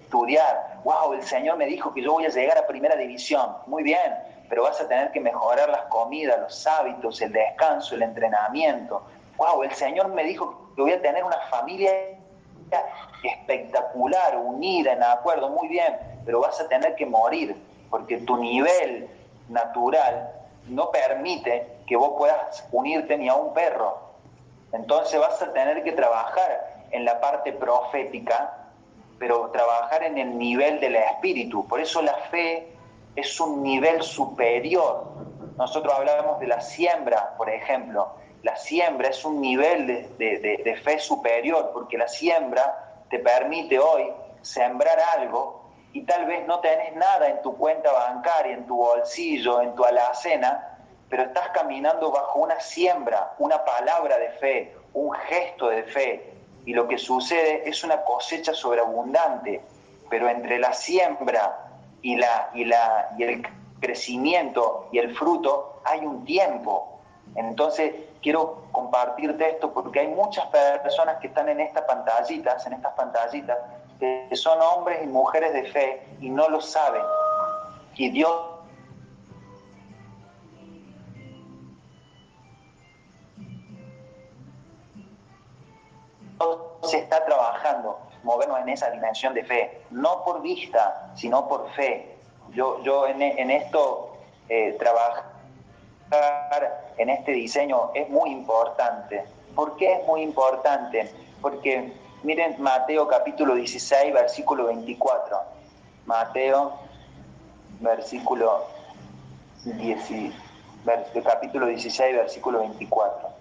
estudiar. Wow, el Señor me dijo que yo voy a llegar a primera división. Muy bien, pero vas a tener que mejorar las comidas, los hábitos, el descanso, el entrenamiento. Wow, el Señor me dijo que voy a tener una familia espectacular, unida, en acuerdo, muy bien, pero vas a tener que morir, porque tu nivel natural no permite que vos puedas unirte ni a un perro. Entonces vas a tener que trabajar en la parte profética, pero trabajar en el nivel del espíritu. Por eso la fe es un nivel superior. Nosotros hablábamos de la siembra, por ejemplo. La siembra es un nivel de, fe superior, porque la siembra te permite hoy sembrar algo y tal vez no tenés nada en tu cuenta bancaria, en tu bolsillo, en tu alacena, pero estás caminando bajo una siembra, una palabra de fe, un gesto de fe. Y lo que sucede es una cosecha sobreabundante, pero entre la siembra y, la, y, la, y el crecimiento y el fruto hay un tiempo. Entonces quiero compartirte esto porque hay muchas personas que están en estas pantallitas, en estas pantallitas, que son hombres y mujeres de fe y no lo saben. Y Dios se está trabajando movernos en esa dimensión de fe, no por vista, sino por fe. Yo, yo en, esto, eh, trabajar en este diseño es muy importante. ¿Por qué es muy importante? Porque miren Mateo capítulo 16, versículo 24. Mateo, versículo 10, capítulo 16, versículo 24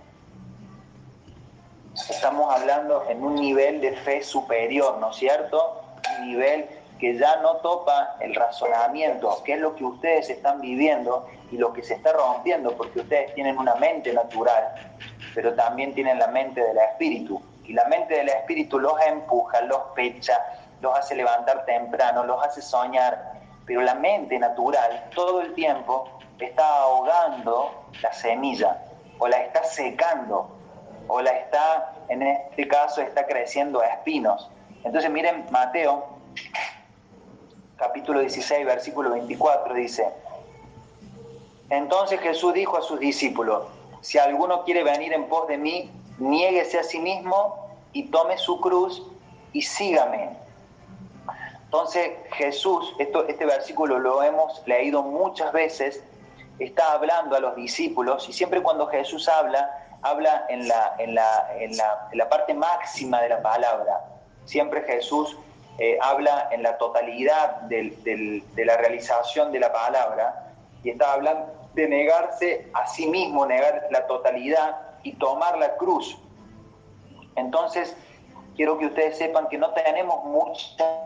estamos hablando en un nivel de fe superior, ¿no es cierto? Un nivel que ya no topa el razonamiento, que es lo que ustedes están viviendo y lo que se está rompiendo, porque ustedes tienen una mente natural, pero también tienen la mente del espíritu. Y la mente del espíritu los empuja, los pecha, los hace levantar temprano, los hace soñar, pero la mente natural todo el tiempo está ahogando la semilla o la está secando o la está, en este caso, está creciendo a espinos. Entonces miren Mateo, capítulo 16, versículo 24, dice, entonces Jesús dijo a sus discípulos, si alguno quiere venir en pos de mí, niéguese a sí mismo y tome su cruz y sígame. Entonces Jesús, este versículo lo hemos leído muchas veces, está hablando a los discípulos y siempre cuando Jesús habla, habla en la, en la, en la, parte máxima de la palabra. Siempre Jesús eh, habla en la totalidad de la realización de la palabra y está hablando de negarse a sí mismo, negar la totalidad y tomar la cruz. Entonces, quiero que ustedes sepan que no tenemos muchas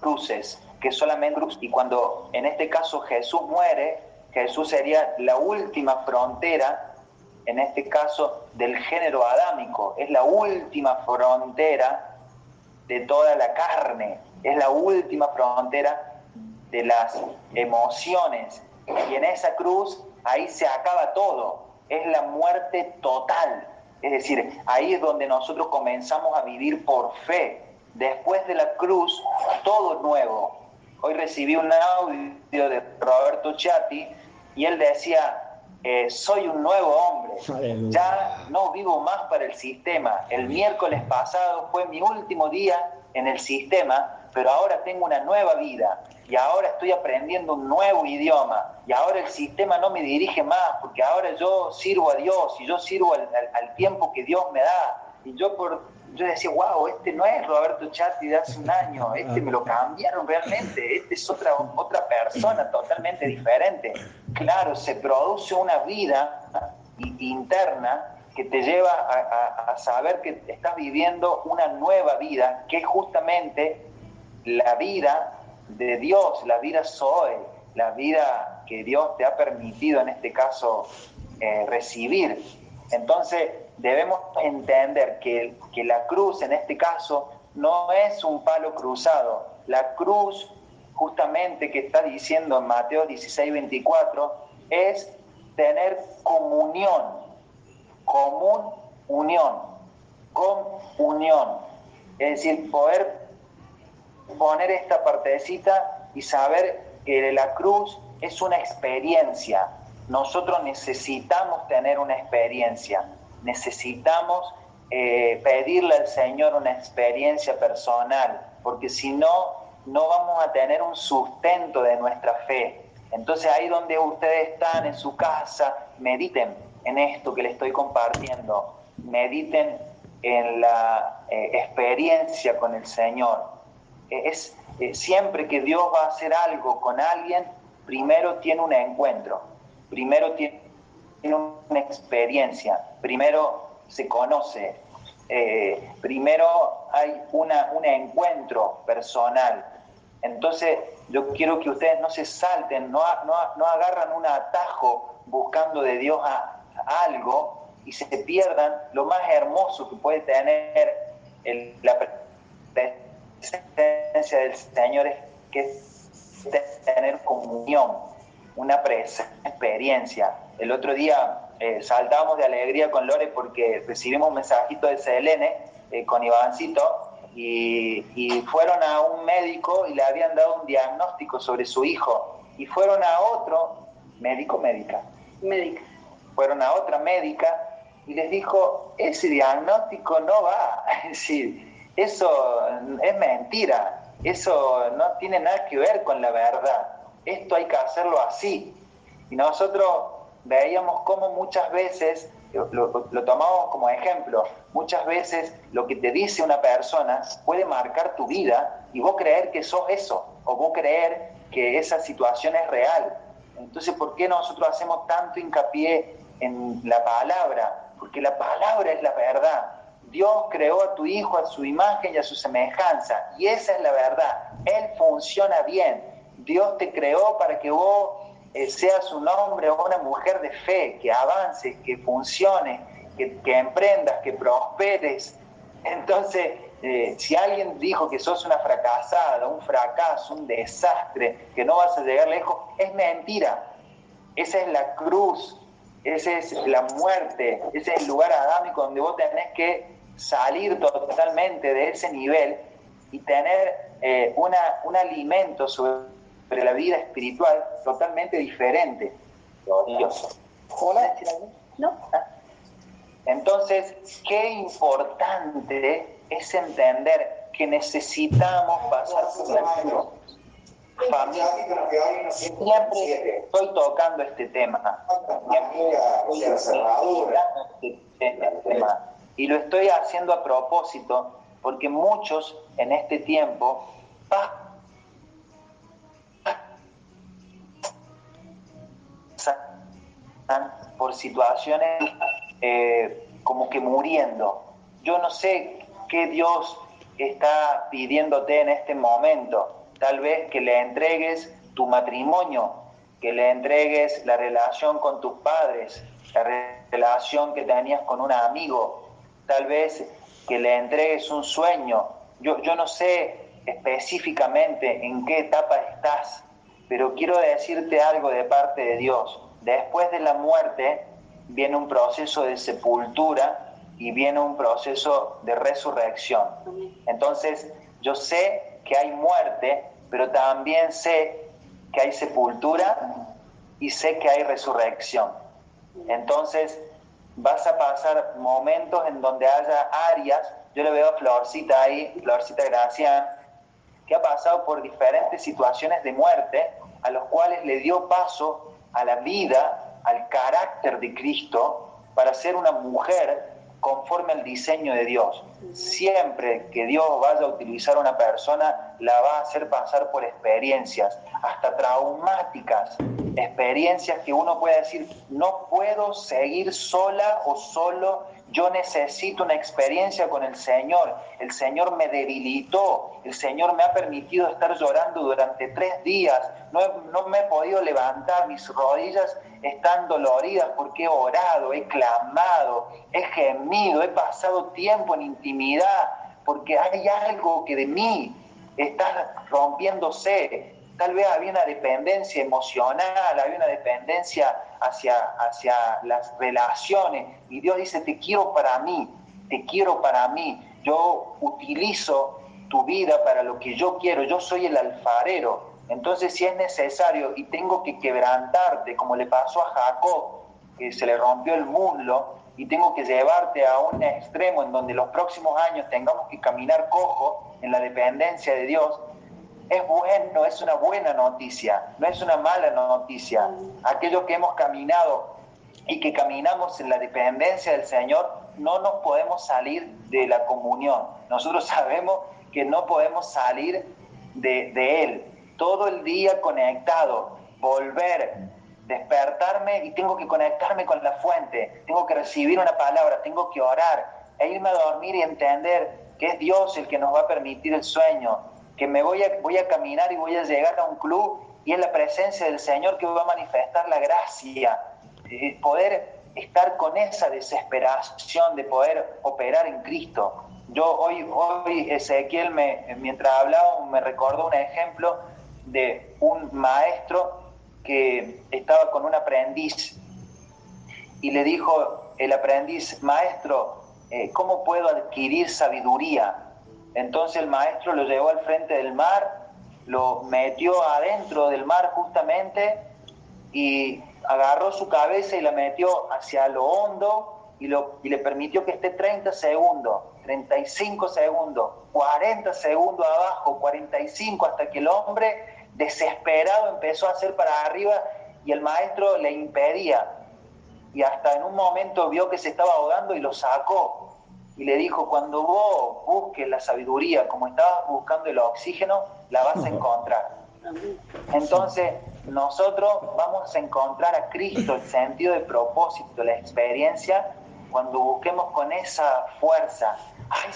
cruces, que solamente cruz. Y cuando en este caso Jesús muere, Jesús sería la última frontera, en este caso, del género adámico. Es la última frontera de toda la carne. Es la última frontera de las emociones. Y en esa cruz, ahí se acaba todo. Es la muerte total. Es decir, ahí es donde nosotros comenzamos a vivir por fe. Después de la cruz, todo nuevo. Hoy recibí un audio de Roberto Chatti y él decía, eh, soy un nuevo hombre, ya no vivo más para el sistema. El miércoles pasado fue mi último día en el sistema, pero ahora tengo una nueva vida y ahora estoy aprendiendo un nuevo idioma y ahora el sistema no me dirige más porque ahora yo sirvo a Dios y yo sirvo al, al tiempo que Dios me da y yo por yo decía, wow, este no es Roberto Chatti de hace un año, este me lo cambiaron realmente, este es otra, otra persona totalmente diferente. Claro, se produce una vida interna que te lleva a, saber que estás viviendo una nueva vida, que es justamente la vida de Dios, la vida Zoe, la vida que Dios te ha permitido en este caso eh, recibir. Entonces, debemos entender que, que la cruz en este caso no es un palo cruzado, la cruz, justamente que está diciendo en Mateo 16, 24, es tener comunión, común unión, con unión. Es decir, poder poner esta partecita y saber que la cruz es una experiencia. Nosotros necesitamos tener una experiencia, necesitamos eh, pedirle al Señor una experiencia personal, porque si no, no vamos a tener un sustento de nuestra fe. Entonces ahí donde ustedes están en su casa, mediten en esto que les estoy compartiendo, mediten en la eh, experiencia con el Señor. Eh, es siempre que Dios va a hacer algo con alguien, primero tiene un encuentro, primero tiene una experiencia, primero se conoce, eh, primero hay una, un encuentro personal. Entonces yo quiero que ustedes no se salten, no, no, no agarran un atajo buscando de Dios a, algo y se pierdan lo más hermoso que puede tener el, la presencia del Señor, es que es tener comunión, una experiencia. El otro día eh, saltamos de alegría con Lore porque recibimos un mensajito de CLN eh, con Ivancito y, y, fueron a un médico y le habían dado un diagnóstico sobre su hijo. Y fueron a otro médico médica. Médica. Fueron a otra médica y les dijo ese diagnóstico no va es decir eso es mentira eso no tiene nada que ver con la verdad esto hay que hacerlo así y nosotros veíamos cómo muchas veces, lo, tomamos como ejemplo, muchas veces lo que te dice una persona puede marcar tu vida y vos creer que sos eso, o vos creer que esa situación es real. Entonces, ¿por qué nosotros hacemos tanto hincapié en la palabra? Porque la palabra es la verdad. Dios creó a tu hijo a su imagen y a su semejanza, y esa es la verdad. Él funciona bien. Dios te creó para que vos eh, seas un hombre o una mujer de fe, que avances, que funcione, que, emprendas, que prosperes. Entonces, eh, si alguien dijo que sos una fracasada, un fracaso, un desastre, que no vas a llegar lejos, es mentira. Esa es la cruz, esa es la muerte, ese es el lugar adámico donde vos tenés que salir totalmente de ese nivel y tener eh, una, un alimento sobre la vida espiritual totalmente diferente. Dios. ¿Hola? ¿No? Entonces, qué importante es entender que necesitamos pasar por la Familia. Siempre estoy tocando este tema. este tema. Y lo estoy haciendo a propósito porque muchos en este tiempo por situaciones eh, como que muriendo. Yo no sé qué Dios está pidiéndote en este momento. Tal vez que le entregues tu matrimonio, que le entregues la relación con tus padres, la relación que tenías con un amigo, tal vez que le entregues un sueño. Yo, yo no sé específicamente en qué etapa estás, pero quiero decirte algo de parte de Dios después de la muerte viene un proceso de sepultura y viene un proceso de resurrección. Entonces, yo sé que hay muerte, pero también sé que hay sepultura y sé que hay resurrección. Entonces, vas a pasar momentos en donde haya áreas, yo le veo a Florcita ahí, Florcita Gracián, que ha pasado por diferentes situaciones de muerte, a los cuales le dio paso a la vida, al carácter de Cristo, para ser una mujer conforme al diseño de Dios. Siempre que Dios vaya a utilizar a una persona, la va a hacer pasar por experiencias, hasta traumáticas, experiencias que uno puede decir, no puedo seguir sola o solo yo necesito una experiencia con el Señor. El Señor me debilitó. El Señor me ha permitido estar llorando durante tres días. No, no me he podido levantar. Mis rodillas están doloridas porque he orado, he clamado, he gemido, he pasado tiempo en intimidad. Porque hay algo que de mí estás rompiéndose. Tal vez había una dependencia emocional, había una dependencia hacia, hacia las relaciones. Y Dios dice, te quiero para mí, te quiero para mí. Yo utilizo tu vida para lo que yo quiero. Yo soy el alfarero. Entonces, si es necesario y tengo que quebrantarte, como le pasó a Jacob, que se le rompió el muslo, y tengo que llevarte a un extremo en donde los próximos años tengamos que caminar cojo en la dependencia de Dios, es bueno, es una buena noticia, no es una mala noticia. Aquellos que hemos caminado y que caminamos en la dependencia del Señor, no nos podemos salir de la comunión. Nosotros sabemos que no podemos salir de, de Él. Todo el día conectado, volver, despertarme y tengo que conectarme con la fuente, tengo que recibir una palabra, tengo que orar, e irme a dormir y entender que es Dios el que nos va a permitir el sueño, que me voy a, voy a caminar y voy a llegar a un club y es la presencia del Señor que va a manifestar la gracia, eh, poder estar con esa desesperación de poder operar en Cristo. Yo hoy, hoy Ezequiel, me, mientras hablaba, me recordó un ejemplo de un maestro que estaba con un aprendiz y le dijo el aprendiz, maestro, eh, ¿cómo puedo adquirir sabiduría? Entonces el maestro lo llevó al frente del mar, lo metió adentro del mar justamente y agarró su cabeza y la metió hacia lo hondo y, lo, y le permitió que esté 30 segundos, 35 segundos, 40 segundos abajo, 45 hasta que el hombre desesperado empezó a hacer para arriba y el maestro le impedía. Y hasta en un momento vio que se estaba ahogando y lo sacó. Y le dijo, cuando vos busques la sabiduría como estabas buscando el oxígeno, la vas a encontrar. Entonces, nosotros vamos a encontrar a Cristo, el sentido de propósito, la experiencia, cuando busquemos con esa fuerza. Ay,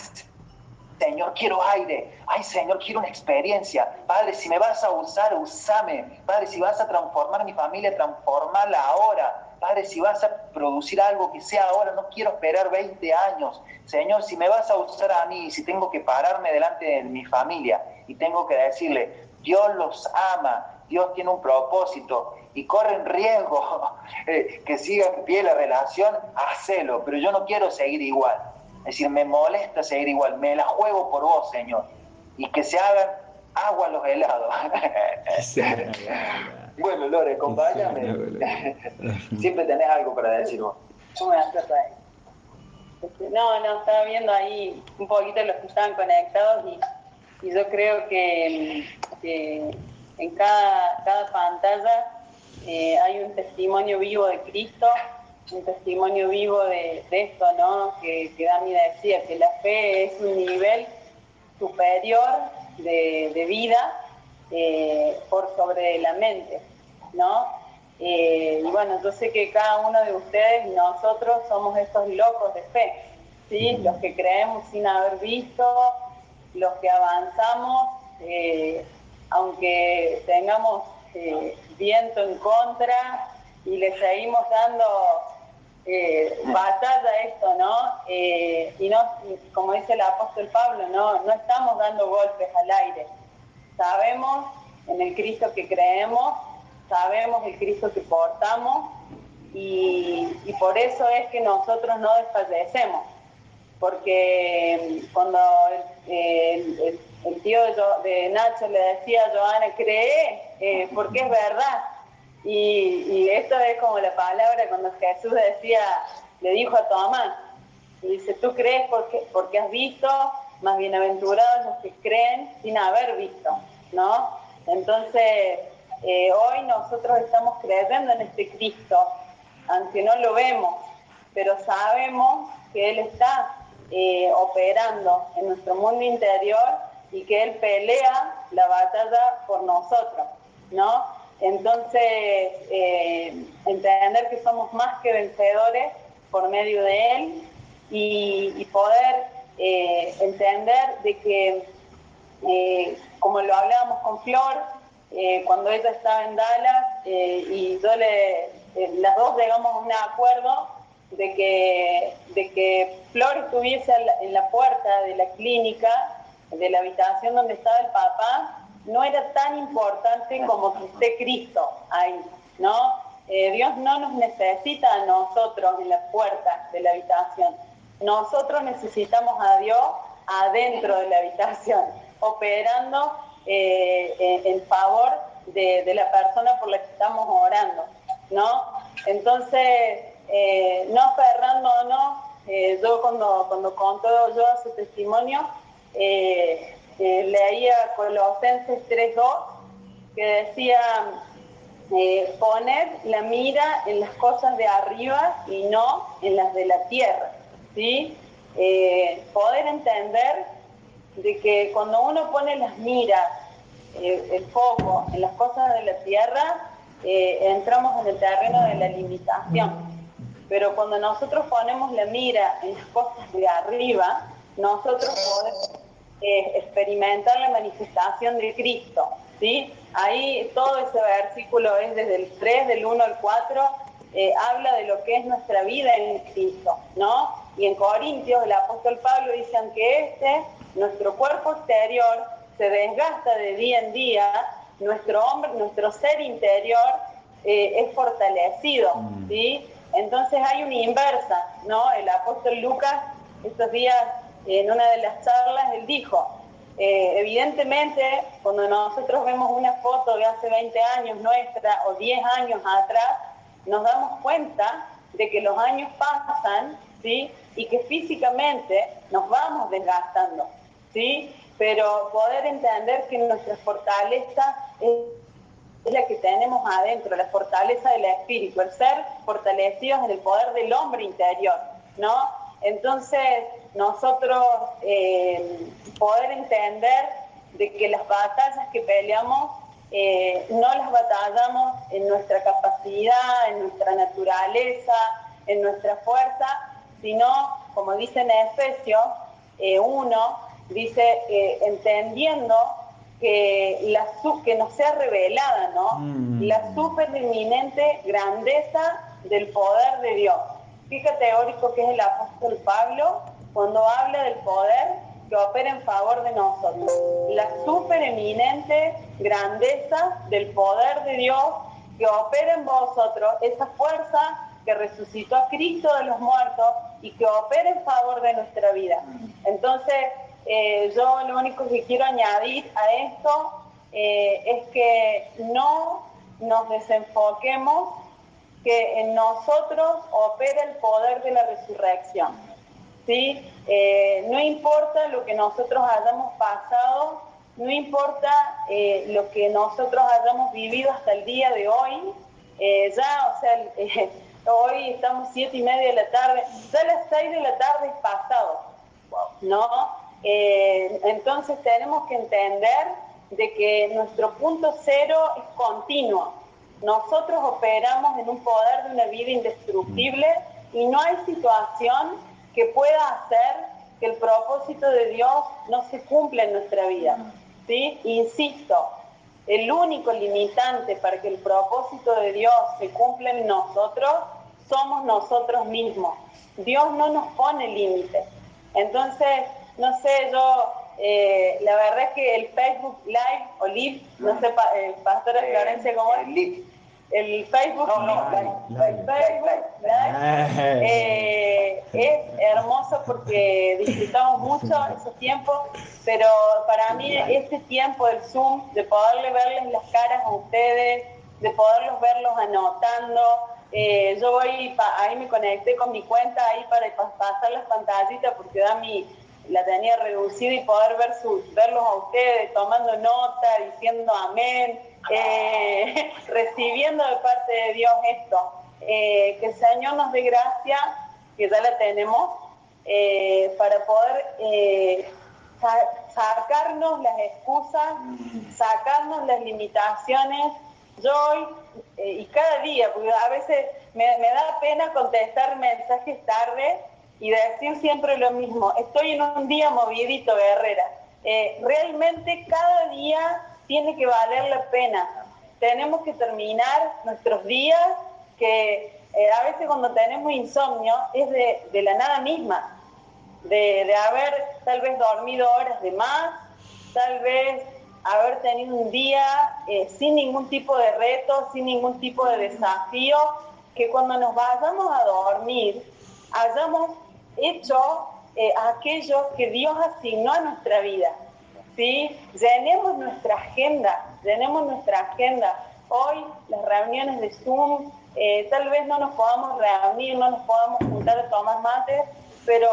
Señor, quiero aire. Ay, Señor, quiero una experiencia. Padre, si me vas a usar, usame. Padre, si vas a transformar mi familia, transformarla ahora. Padre, si vas a producir algo que sea ahora, no quiero esperar 20 años. Señor, si me vas a usar a mí, si tengo que pararme delante de mi familia y tengo que decirle, Dios los ama, Dios tiene un propósito y corren riesgo eh, que siga en pie la relación, hacelo, pero yo no quiero seguir igual. Es decir, me molesta seguir igual, me la juego por vos, Señor. Y que se hagan agua los helados. bueno, Lore, acompáñame. Siempre tenés algo para decir vos. Este, no, no, estaba viendo ahí un poquito los que estaban conectados y, y yo creo que, en cada, cada pantalla eh, hay un testimonio vivo de Cristo un testimonio vivo de, esto, ¿no? Que, que, Dami decía, que la fe es un nivel superior de, vida eh, por sobre la mente, ¿no? Eh, y bueno, yo sé que cada uno de ustedes, nosotros, somos estos locos de fe, ¿sí? Los que creemos sin haber visto, los que avanzamos, eh, aunque tengamos viento en contra y le seguimos dando eh, batalla esto, ¿no? Eh, y no, como dice el apóstol Pablo, ¿no? no estamos dando golpes al aire. Sabemos en el Cristo que creemos, sabemos el Cristo que portamos y, por eso es que nosotros no desfallecemos. Porque cuando el, tío de, Nacho le decía a Joana, cree, eh, porque es verdad, y, esto es como la palabra cuando Jesús decía, le dijo a Tomás, y dice, tú crees porque, porque has visto, más bienaventurados los que creen sin haber visto, ¿no? Entonces, eh, hoy nosotros estamos creyendo en este Cristo, aunque no lo vemos, pero sabemos que Él está eh, operando en nuestro mundo interior y que Él pelea la batalla por nosotros, ¿no? Entonces, eh, entender que somos más que vencedores por medio de Él y, poder eh, entender de que, eh, como lo hablábamos con Flor, cuando ella estaba en Dallas y yo le, las dos llegamos a un acuerdo de que, de que Flor estuviese en la puerta de la clínica de la habitación donde estaba el papá, no era tan importante como que esté Cristo ahí, ¿no? Eh, Dios no nos necesita a nosotros en la puerta de la habitación. Nosotros necesitamos a Dios adentro de la habitación, operando eh, en favor de, la persona por la que estamos orando, ¿no? Entonces, eh, no aferrándonos, eh, yo cuando, cuando contó yo su testimonio, eh, eh, leía Colosenses 3.2, que decía, poner la mira en las cosas de arriba y no en las de la tierra, ¿sí? poder entender de que cuando uno pone las miras eh, el foco en las cosas de la tierra, eh, entramos en el terreno de la limitación. Pero cuando nosotros ponemos la mira en las cosas de arriba, nosotros podemos eh, experimentar la manifestación de Cristo. ¿sí? Ahí todo ese versículo es desde el 3, del 1 al 4, habla de lo que es nuestra vida en Cristo. ¿no? Y en Corintios el apóstol Pablo dice que este, nuestro cuerpo exterior, se desgasta de día en día, nuestro hombre, nuestro ser interior eh, es fortalecido, mm. ¿sí? Entonces hay una inversa, ¿no? El apóstol Lucas estos días en una de las charlas él dijo, eh, evidentemente cuando nosotros vemos una foto de hace 20 años nuestra o 10 años atrás, nos damos cuenta de que los años pasan, ¿sí? Y que físicamente nos vamos desgastando, ¿sí? pero poder entender que nuestra fortaleza es, la que tenemos adentro, la fortaleza del espíritu, el ser fortalecidos en el poder del hombre interior, ¿no? Entonces, nosotros eh, poder entender de que las batallas que peleamos eh, no las batallamos en nuestra capacidad, en nuestra naturaleza, en nuestra fuerza, sino, como dice en Efesios 1, eh, dice, eh, entendiendo que, la, que nos sea revelada, ¿no? Mm. La supereminente grandeza del poder de Dios. Qué teórico que es el apóstol Pablo cuando habla del poder que opera en favor de nosotros. La supereminente grandeza del poder de Dios que opera en vosotros, esa fuerza que resucitó a Cristo de los muertos y que opera en favor de nuestra vida. Entonces, eh, yo lo único que quiero añadir a esto eh, es que no nos desenfoquemos que en nosotros opera el poder de la resurrección. ¿sí? Eh, no importa lo que nosotros hayamos pasado, no importa lo que nosotros hayamos vivido hasta el día de hoy, ya, o sea, hoy estamos siete y media de la tarde, ya las seis de la tarde es pasado, ¿no? Eh, entonces tenemos que entender de que nuestro punto cero es continuo. Nosotros operamos en un poder de una vida indestructible y no hay situación que pueda hacer que el propósito de Dios no se cumpla en nuestra vida. ¿sí? Insisto, el único limitante para que el propósito de Dios se cumpla en nosotros somos nosotros mismos. Dios no nos pone límites. Entonces, no sé, yo, eh, la verdad es que el Facebook Live, o Live, no sé, eh, Pastora Florencia, ¿cómo es? El Facebook, no, no, el Facebook Live eh, es hermoso porque disfrutamos mucho esos tiempos, pero para mí este tiempo del Zoom, de poderle verles las caras a ustedes, de poderlos verlos anotando, yo voy, ahí me conecté con mi cuenta ahí para pasar las pantallitas porque da mi, la tenía reducida y poder ver sus, verlos a ustedes tomando nota, diciendo amén, eh, recibiendo de parte de Dios esto. Eh, que el Señor nos dé gracia, que ya la tenemos, eh, para poder sacarnos las excusas, sacarnos las limitaciones. Yo hoy y cada día, porque a veces me, me da pena contestar mensajes tarde, y decir siempre lo mismo, estoy en un día movidito, Guerrera. Eh, realmente cada día tiene que valer la pena. Tenemos que terminar nuestros días, que eh, a veces cuando tenemos insomnio es de, la nada misma. de, haber tal vez dormido horas de más, tal vez haber tenido un día eh, sin ningún tipo de reto, sin ningún tipo de desafío, que cuando nos vayamos a dormir hayamos hecho eh, aquello que Dios asignó a nuestra vida. ¿sí? Llenemos nuestra agenda, llenemos nuestra agenda. Hoy las reuniones de Zoom, eh, tal vez no nos podamos reunir, no nos podamos juntar a tomar mate, pero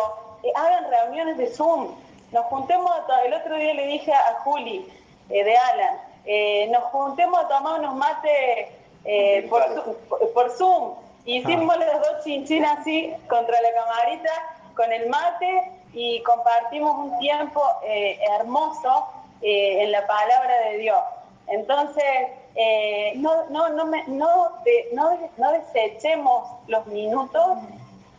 hagan reuniones de Zoom. Nos juntemos, el otro día le dije a Juli, eh, de Alan. Eh, nos juntemos a tomar unos mates eh, por, Zoom. Hicimos ah. las dos chinchinas así contra la camarita con el mate y compartimos un tiempo hermoso en la palabra de Dios. Entonces, no, no, no, no, no, desechemos los minutos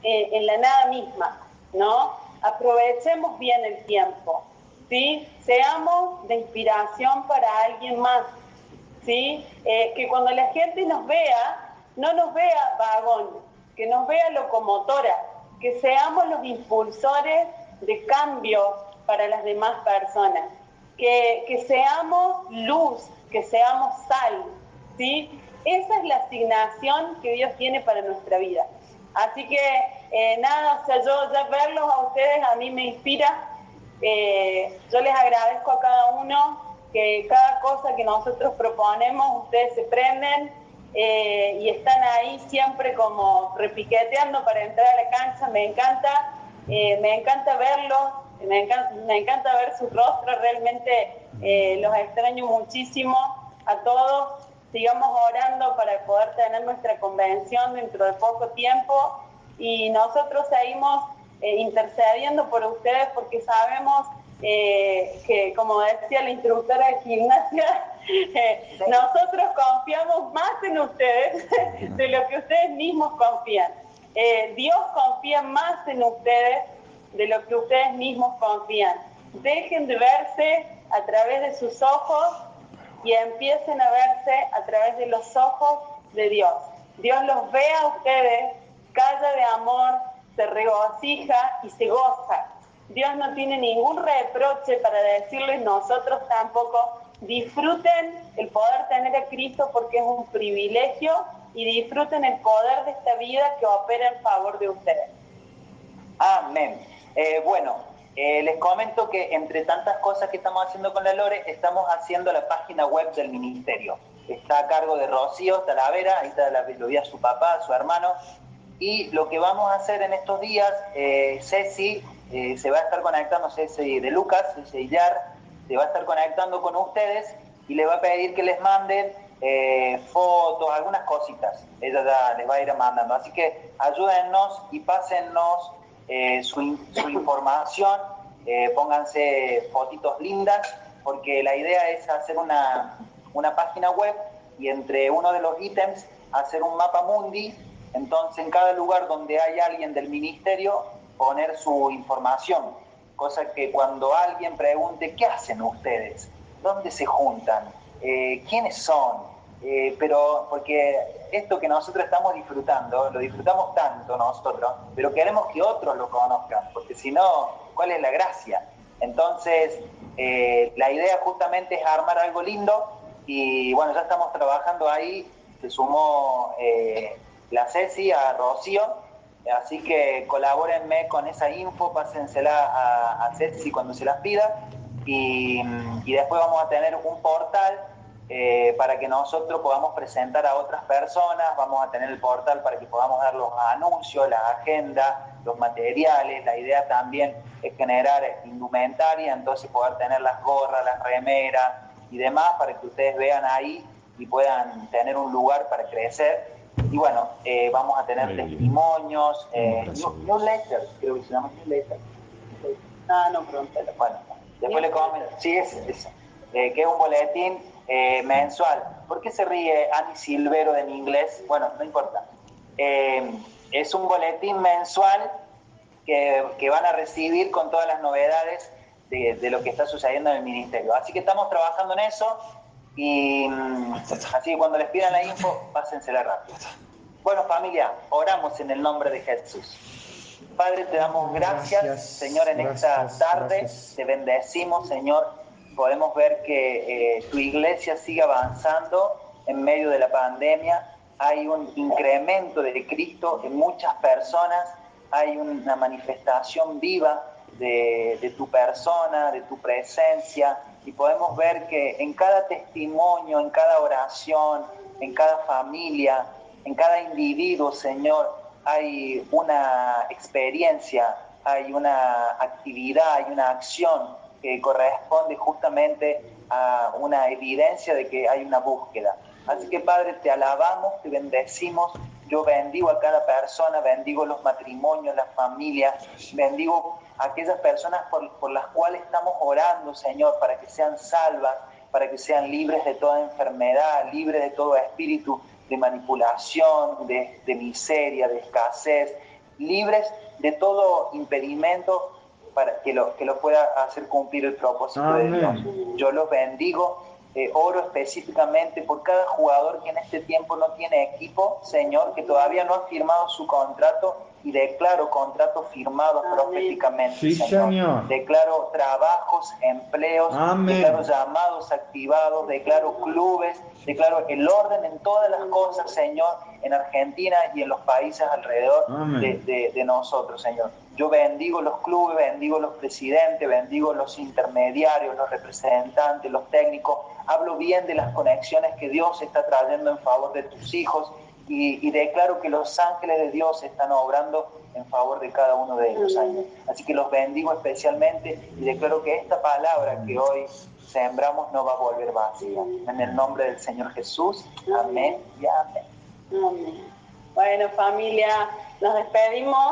en la nada misma, ¿no? Aprovechemos bien el tiempo. ¿sí? Seamos de inspiración para alguien más, ¿sí? Eh, que cuando la gente nos vea, no nos vea vagón, que nos vea locomotora, que seamos los impulsores de cambio para las demás personas, que, que seamos luz, que seamos sal, ¿sí? Esa es la asignación que Dios tiene para nuestra vida. Así que eh, nada, o sea, yo ya verlos a ustedes a mí me inspira eh, yo les agradezco a cada uno que cada cosa que nosotros proponemos, ustedes se prenden eh, y están ahí siempre como repiqueteando para entrar a la cancha. Me encanta, eh, me encanta verlos, me encanta, me encanta ver sus rostros, realmente los extraño muchísimo a todos. Sigamos orando para poder tener nuestra convención dentro de poco tiempo y nosotros seguimos eh, intercediendo por ustedes porque sabemos eh, que, como decía la instructora de gimnasia, eh, nosotros confiamos más en ustedes de lo que ustedes mismos confían. Dios confía más en ustedes de lo que ustedes mismos confían. Dejen de verse a través de sus ojos y empiecen a verse a través de los ojos de Dios. Dios los ve a ustedes, calla de amor, se regocija y se goza. Dios no tiene ningún reproche para decirles nosotros tampoco. Disfruten el poder tener a Cristo porque es un privilegio y disfruten el poder de esta vida que opera en favor de ustedes. Amén. Eh, bueno, eh, les comento que entre tantas cosas que estamos haciendo con la Lore, estamos haciendo la página web del ministerio. Está a cargo de Rocío Talavera, ahí está la, lo vi su papá, a su hermano, y lo que vamos a hacer en estos días, eh, Ceci eh, se va a estar conectando, Ceci de Lucas, Ceci Yar, se va a estar conectando con ustedes y le va a pedir que les manden eh, fotos, algunas cositas. Ella ya les va a ir mandando. Así que ayúdennos y pásennos su, su, información, pónganse fotitos lindas, porque la idea es hacer una, una página web y entre uno de los ítems hacer un mapa mundi entonces, en cada lugar donde hay alguien del ministerio, poner su información, cosa que cuando alguien pregunte, ¿qué hacen ustedes? ¿Dónde se juntan? Eh, ¿Quiénes son? Eh, pero porque esto que nosotros estamos disfrutando, lo disfrutamos tanto nosotros, pero queremos que otros lo conozcan, porque si no, ¿cuál es la gracia? Entonces, eh, la idea justamente es armar algo lindo y bueno, ya estamos trabajando ahí, se sumó la Ceci, a Rocío, así que colabórenme con esa info, pásensela a, a Ceci cuando se las pida. Y, después vamos a tener un portal eh, para que nosotros podamos presentar a otras personas, vamos a tener el portal para que podamos dar los anuncios, las agendas, los materiales, la idea también es generar indumentaria, entonces poder tener las gorras, las remeras y demás para que ustedes vean ahí y puedan tener un lugar para crecer y bueno, eh, vamos a tener testimonios, eh, newsletters, creo que se llama newsletter. Ah, no, pronto. Bueno, después le comento. Sí, es, es eh, que es un boletín eh, mensual. ¿Por qué se ríe Annie Silvero en inglés? Bueno, no importa. es un boletín mensual que, que, van a recibir con todas las novedades de, de lo que está sucediendo en el ministerio. Así que estamos trabajando en eso y mm, así cuando les pidan la info, pásensela rápido. Bueno, familia, oramos en el nombre de Jesús. Padre, te damos gracias, Gracias, Señor, en gracias, esta tarde. gracias. Te bendecimos, Señor. Podemos ver que eh, tu iglesia sigue avanzando en medio de la pandemia. Hay un incremento de Cristo en muchas personas. Hay una manifestación viva de, de tu persona, de tu presencia. Y podemos ver que en cada testimonio, en cada oración, en cada familia, en cada individuo, Señor, hay una experiencia, hay una actividad, hay una acción que corresponde justamente a una evidencia de que hay una búsqueda. Así que Padre, te alabamos, te bendecimos, yo bendigo a cada persona, bendigo los matrimonios, las familias, bendigo aquellas personas por, por las cuales estamos orando, Señor, para que sean salvas, para que sean libres de toda enfermedad, libres de todo espíritu de manipulación, de, de miseria, de escasez, libres de todo impedimento para que lo, que lo pueda hacer cumplir el propósito Amén. de Dios. Yo los bendigo, eh, oro específicamente por cada jugador que en este tiempo no tiene equipo, Señor, que todavía no ha firmado su contrato y declaro contratos firmados Amén. proféticamente, Sí, Señor. Declaro trabajos, empleos, Amén. declaro llamados activados, declaro clubes, declaro el orden en todas las cosas, Señor, en Argentina y en los países alrededor de, de- de nosotros, Señor. Yo bendigo los clubes, bendigo los presidentes, bendigo los intermediarios, los representantes, los técnicos. Hablo bien de las conexiones que Dios está trayendo en favor de tus hijos y, y declaro que los ángeles de Dios están obrando en favor de cada uno de ellos, Señor. Así que los bendigo especialmente y declaro que esta palabra que hoy sembramos no va a volver vacía. En el nombre del Señor Jesús, amén y amén. Amén. Bueno, familia, nos despedimos.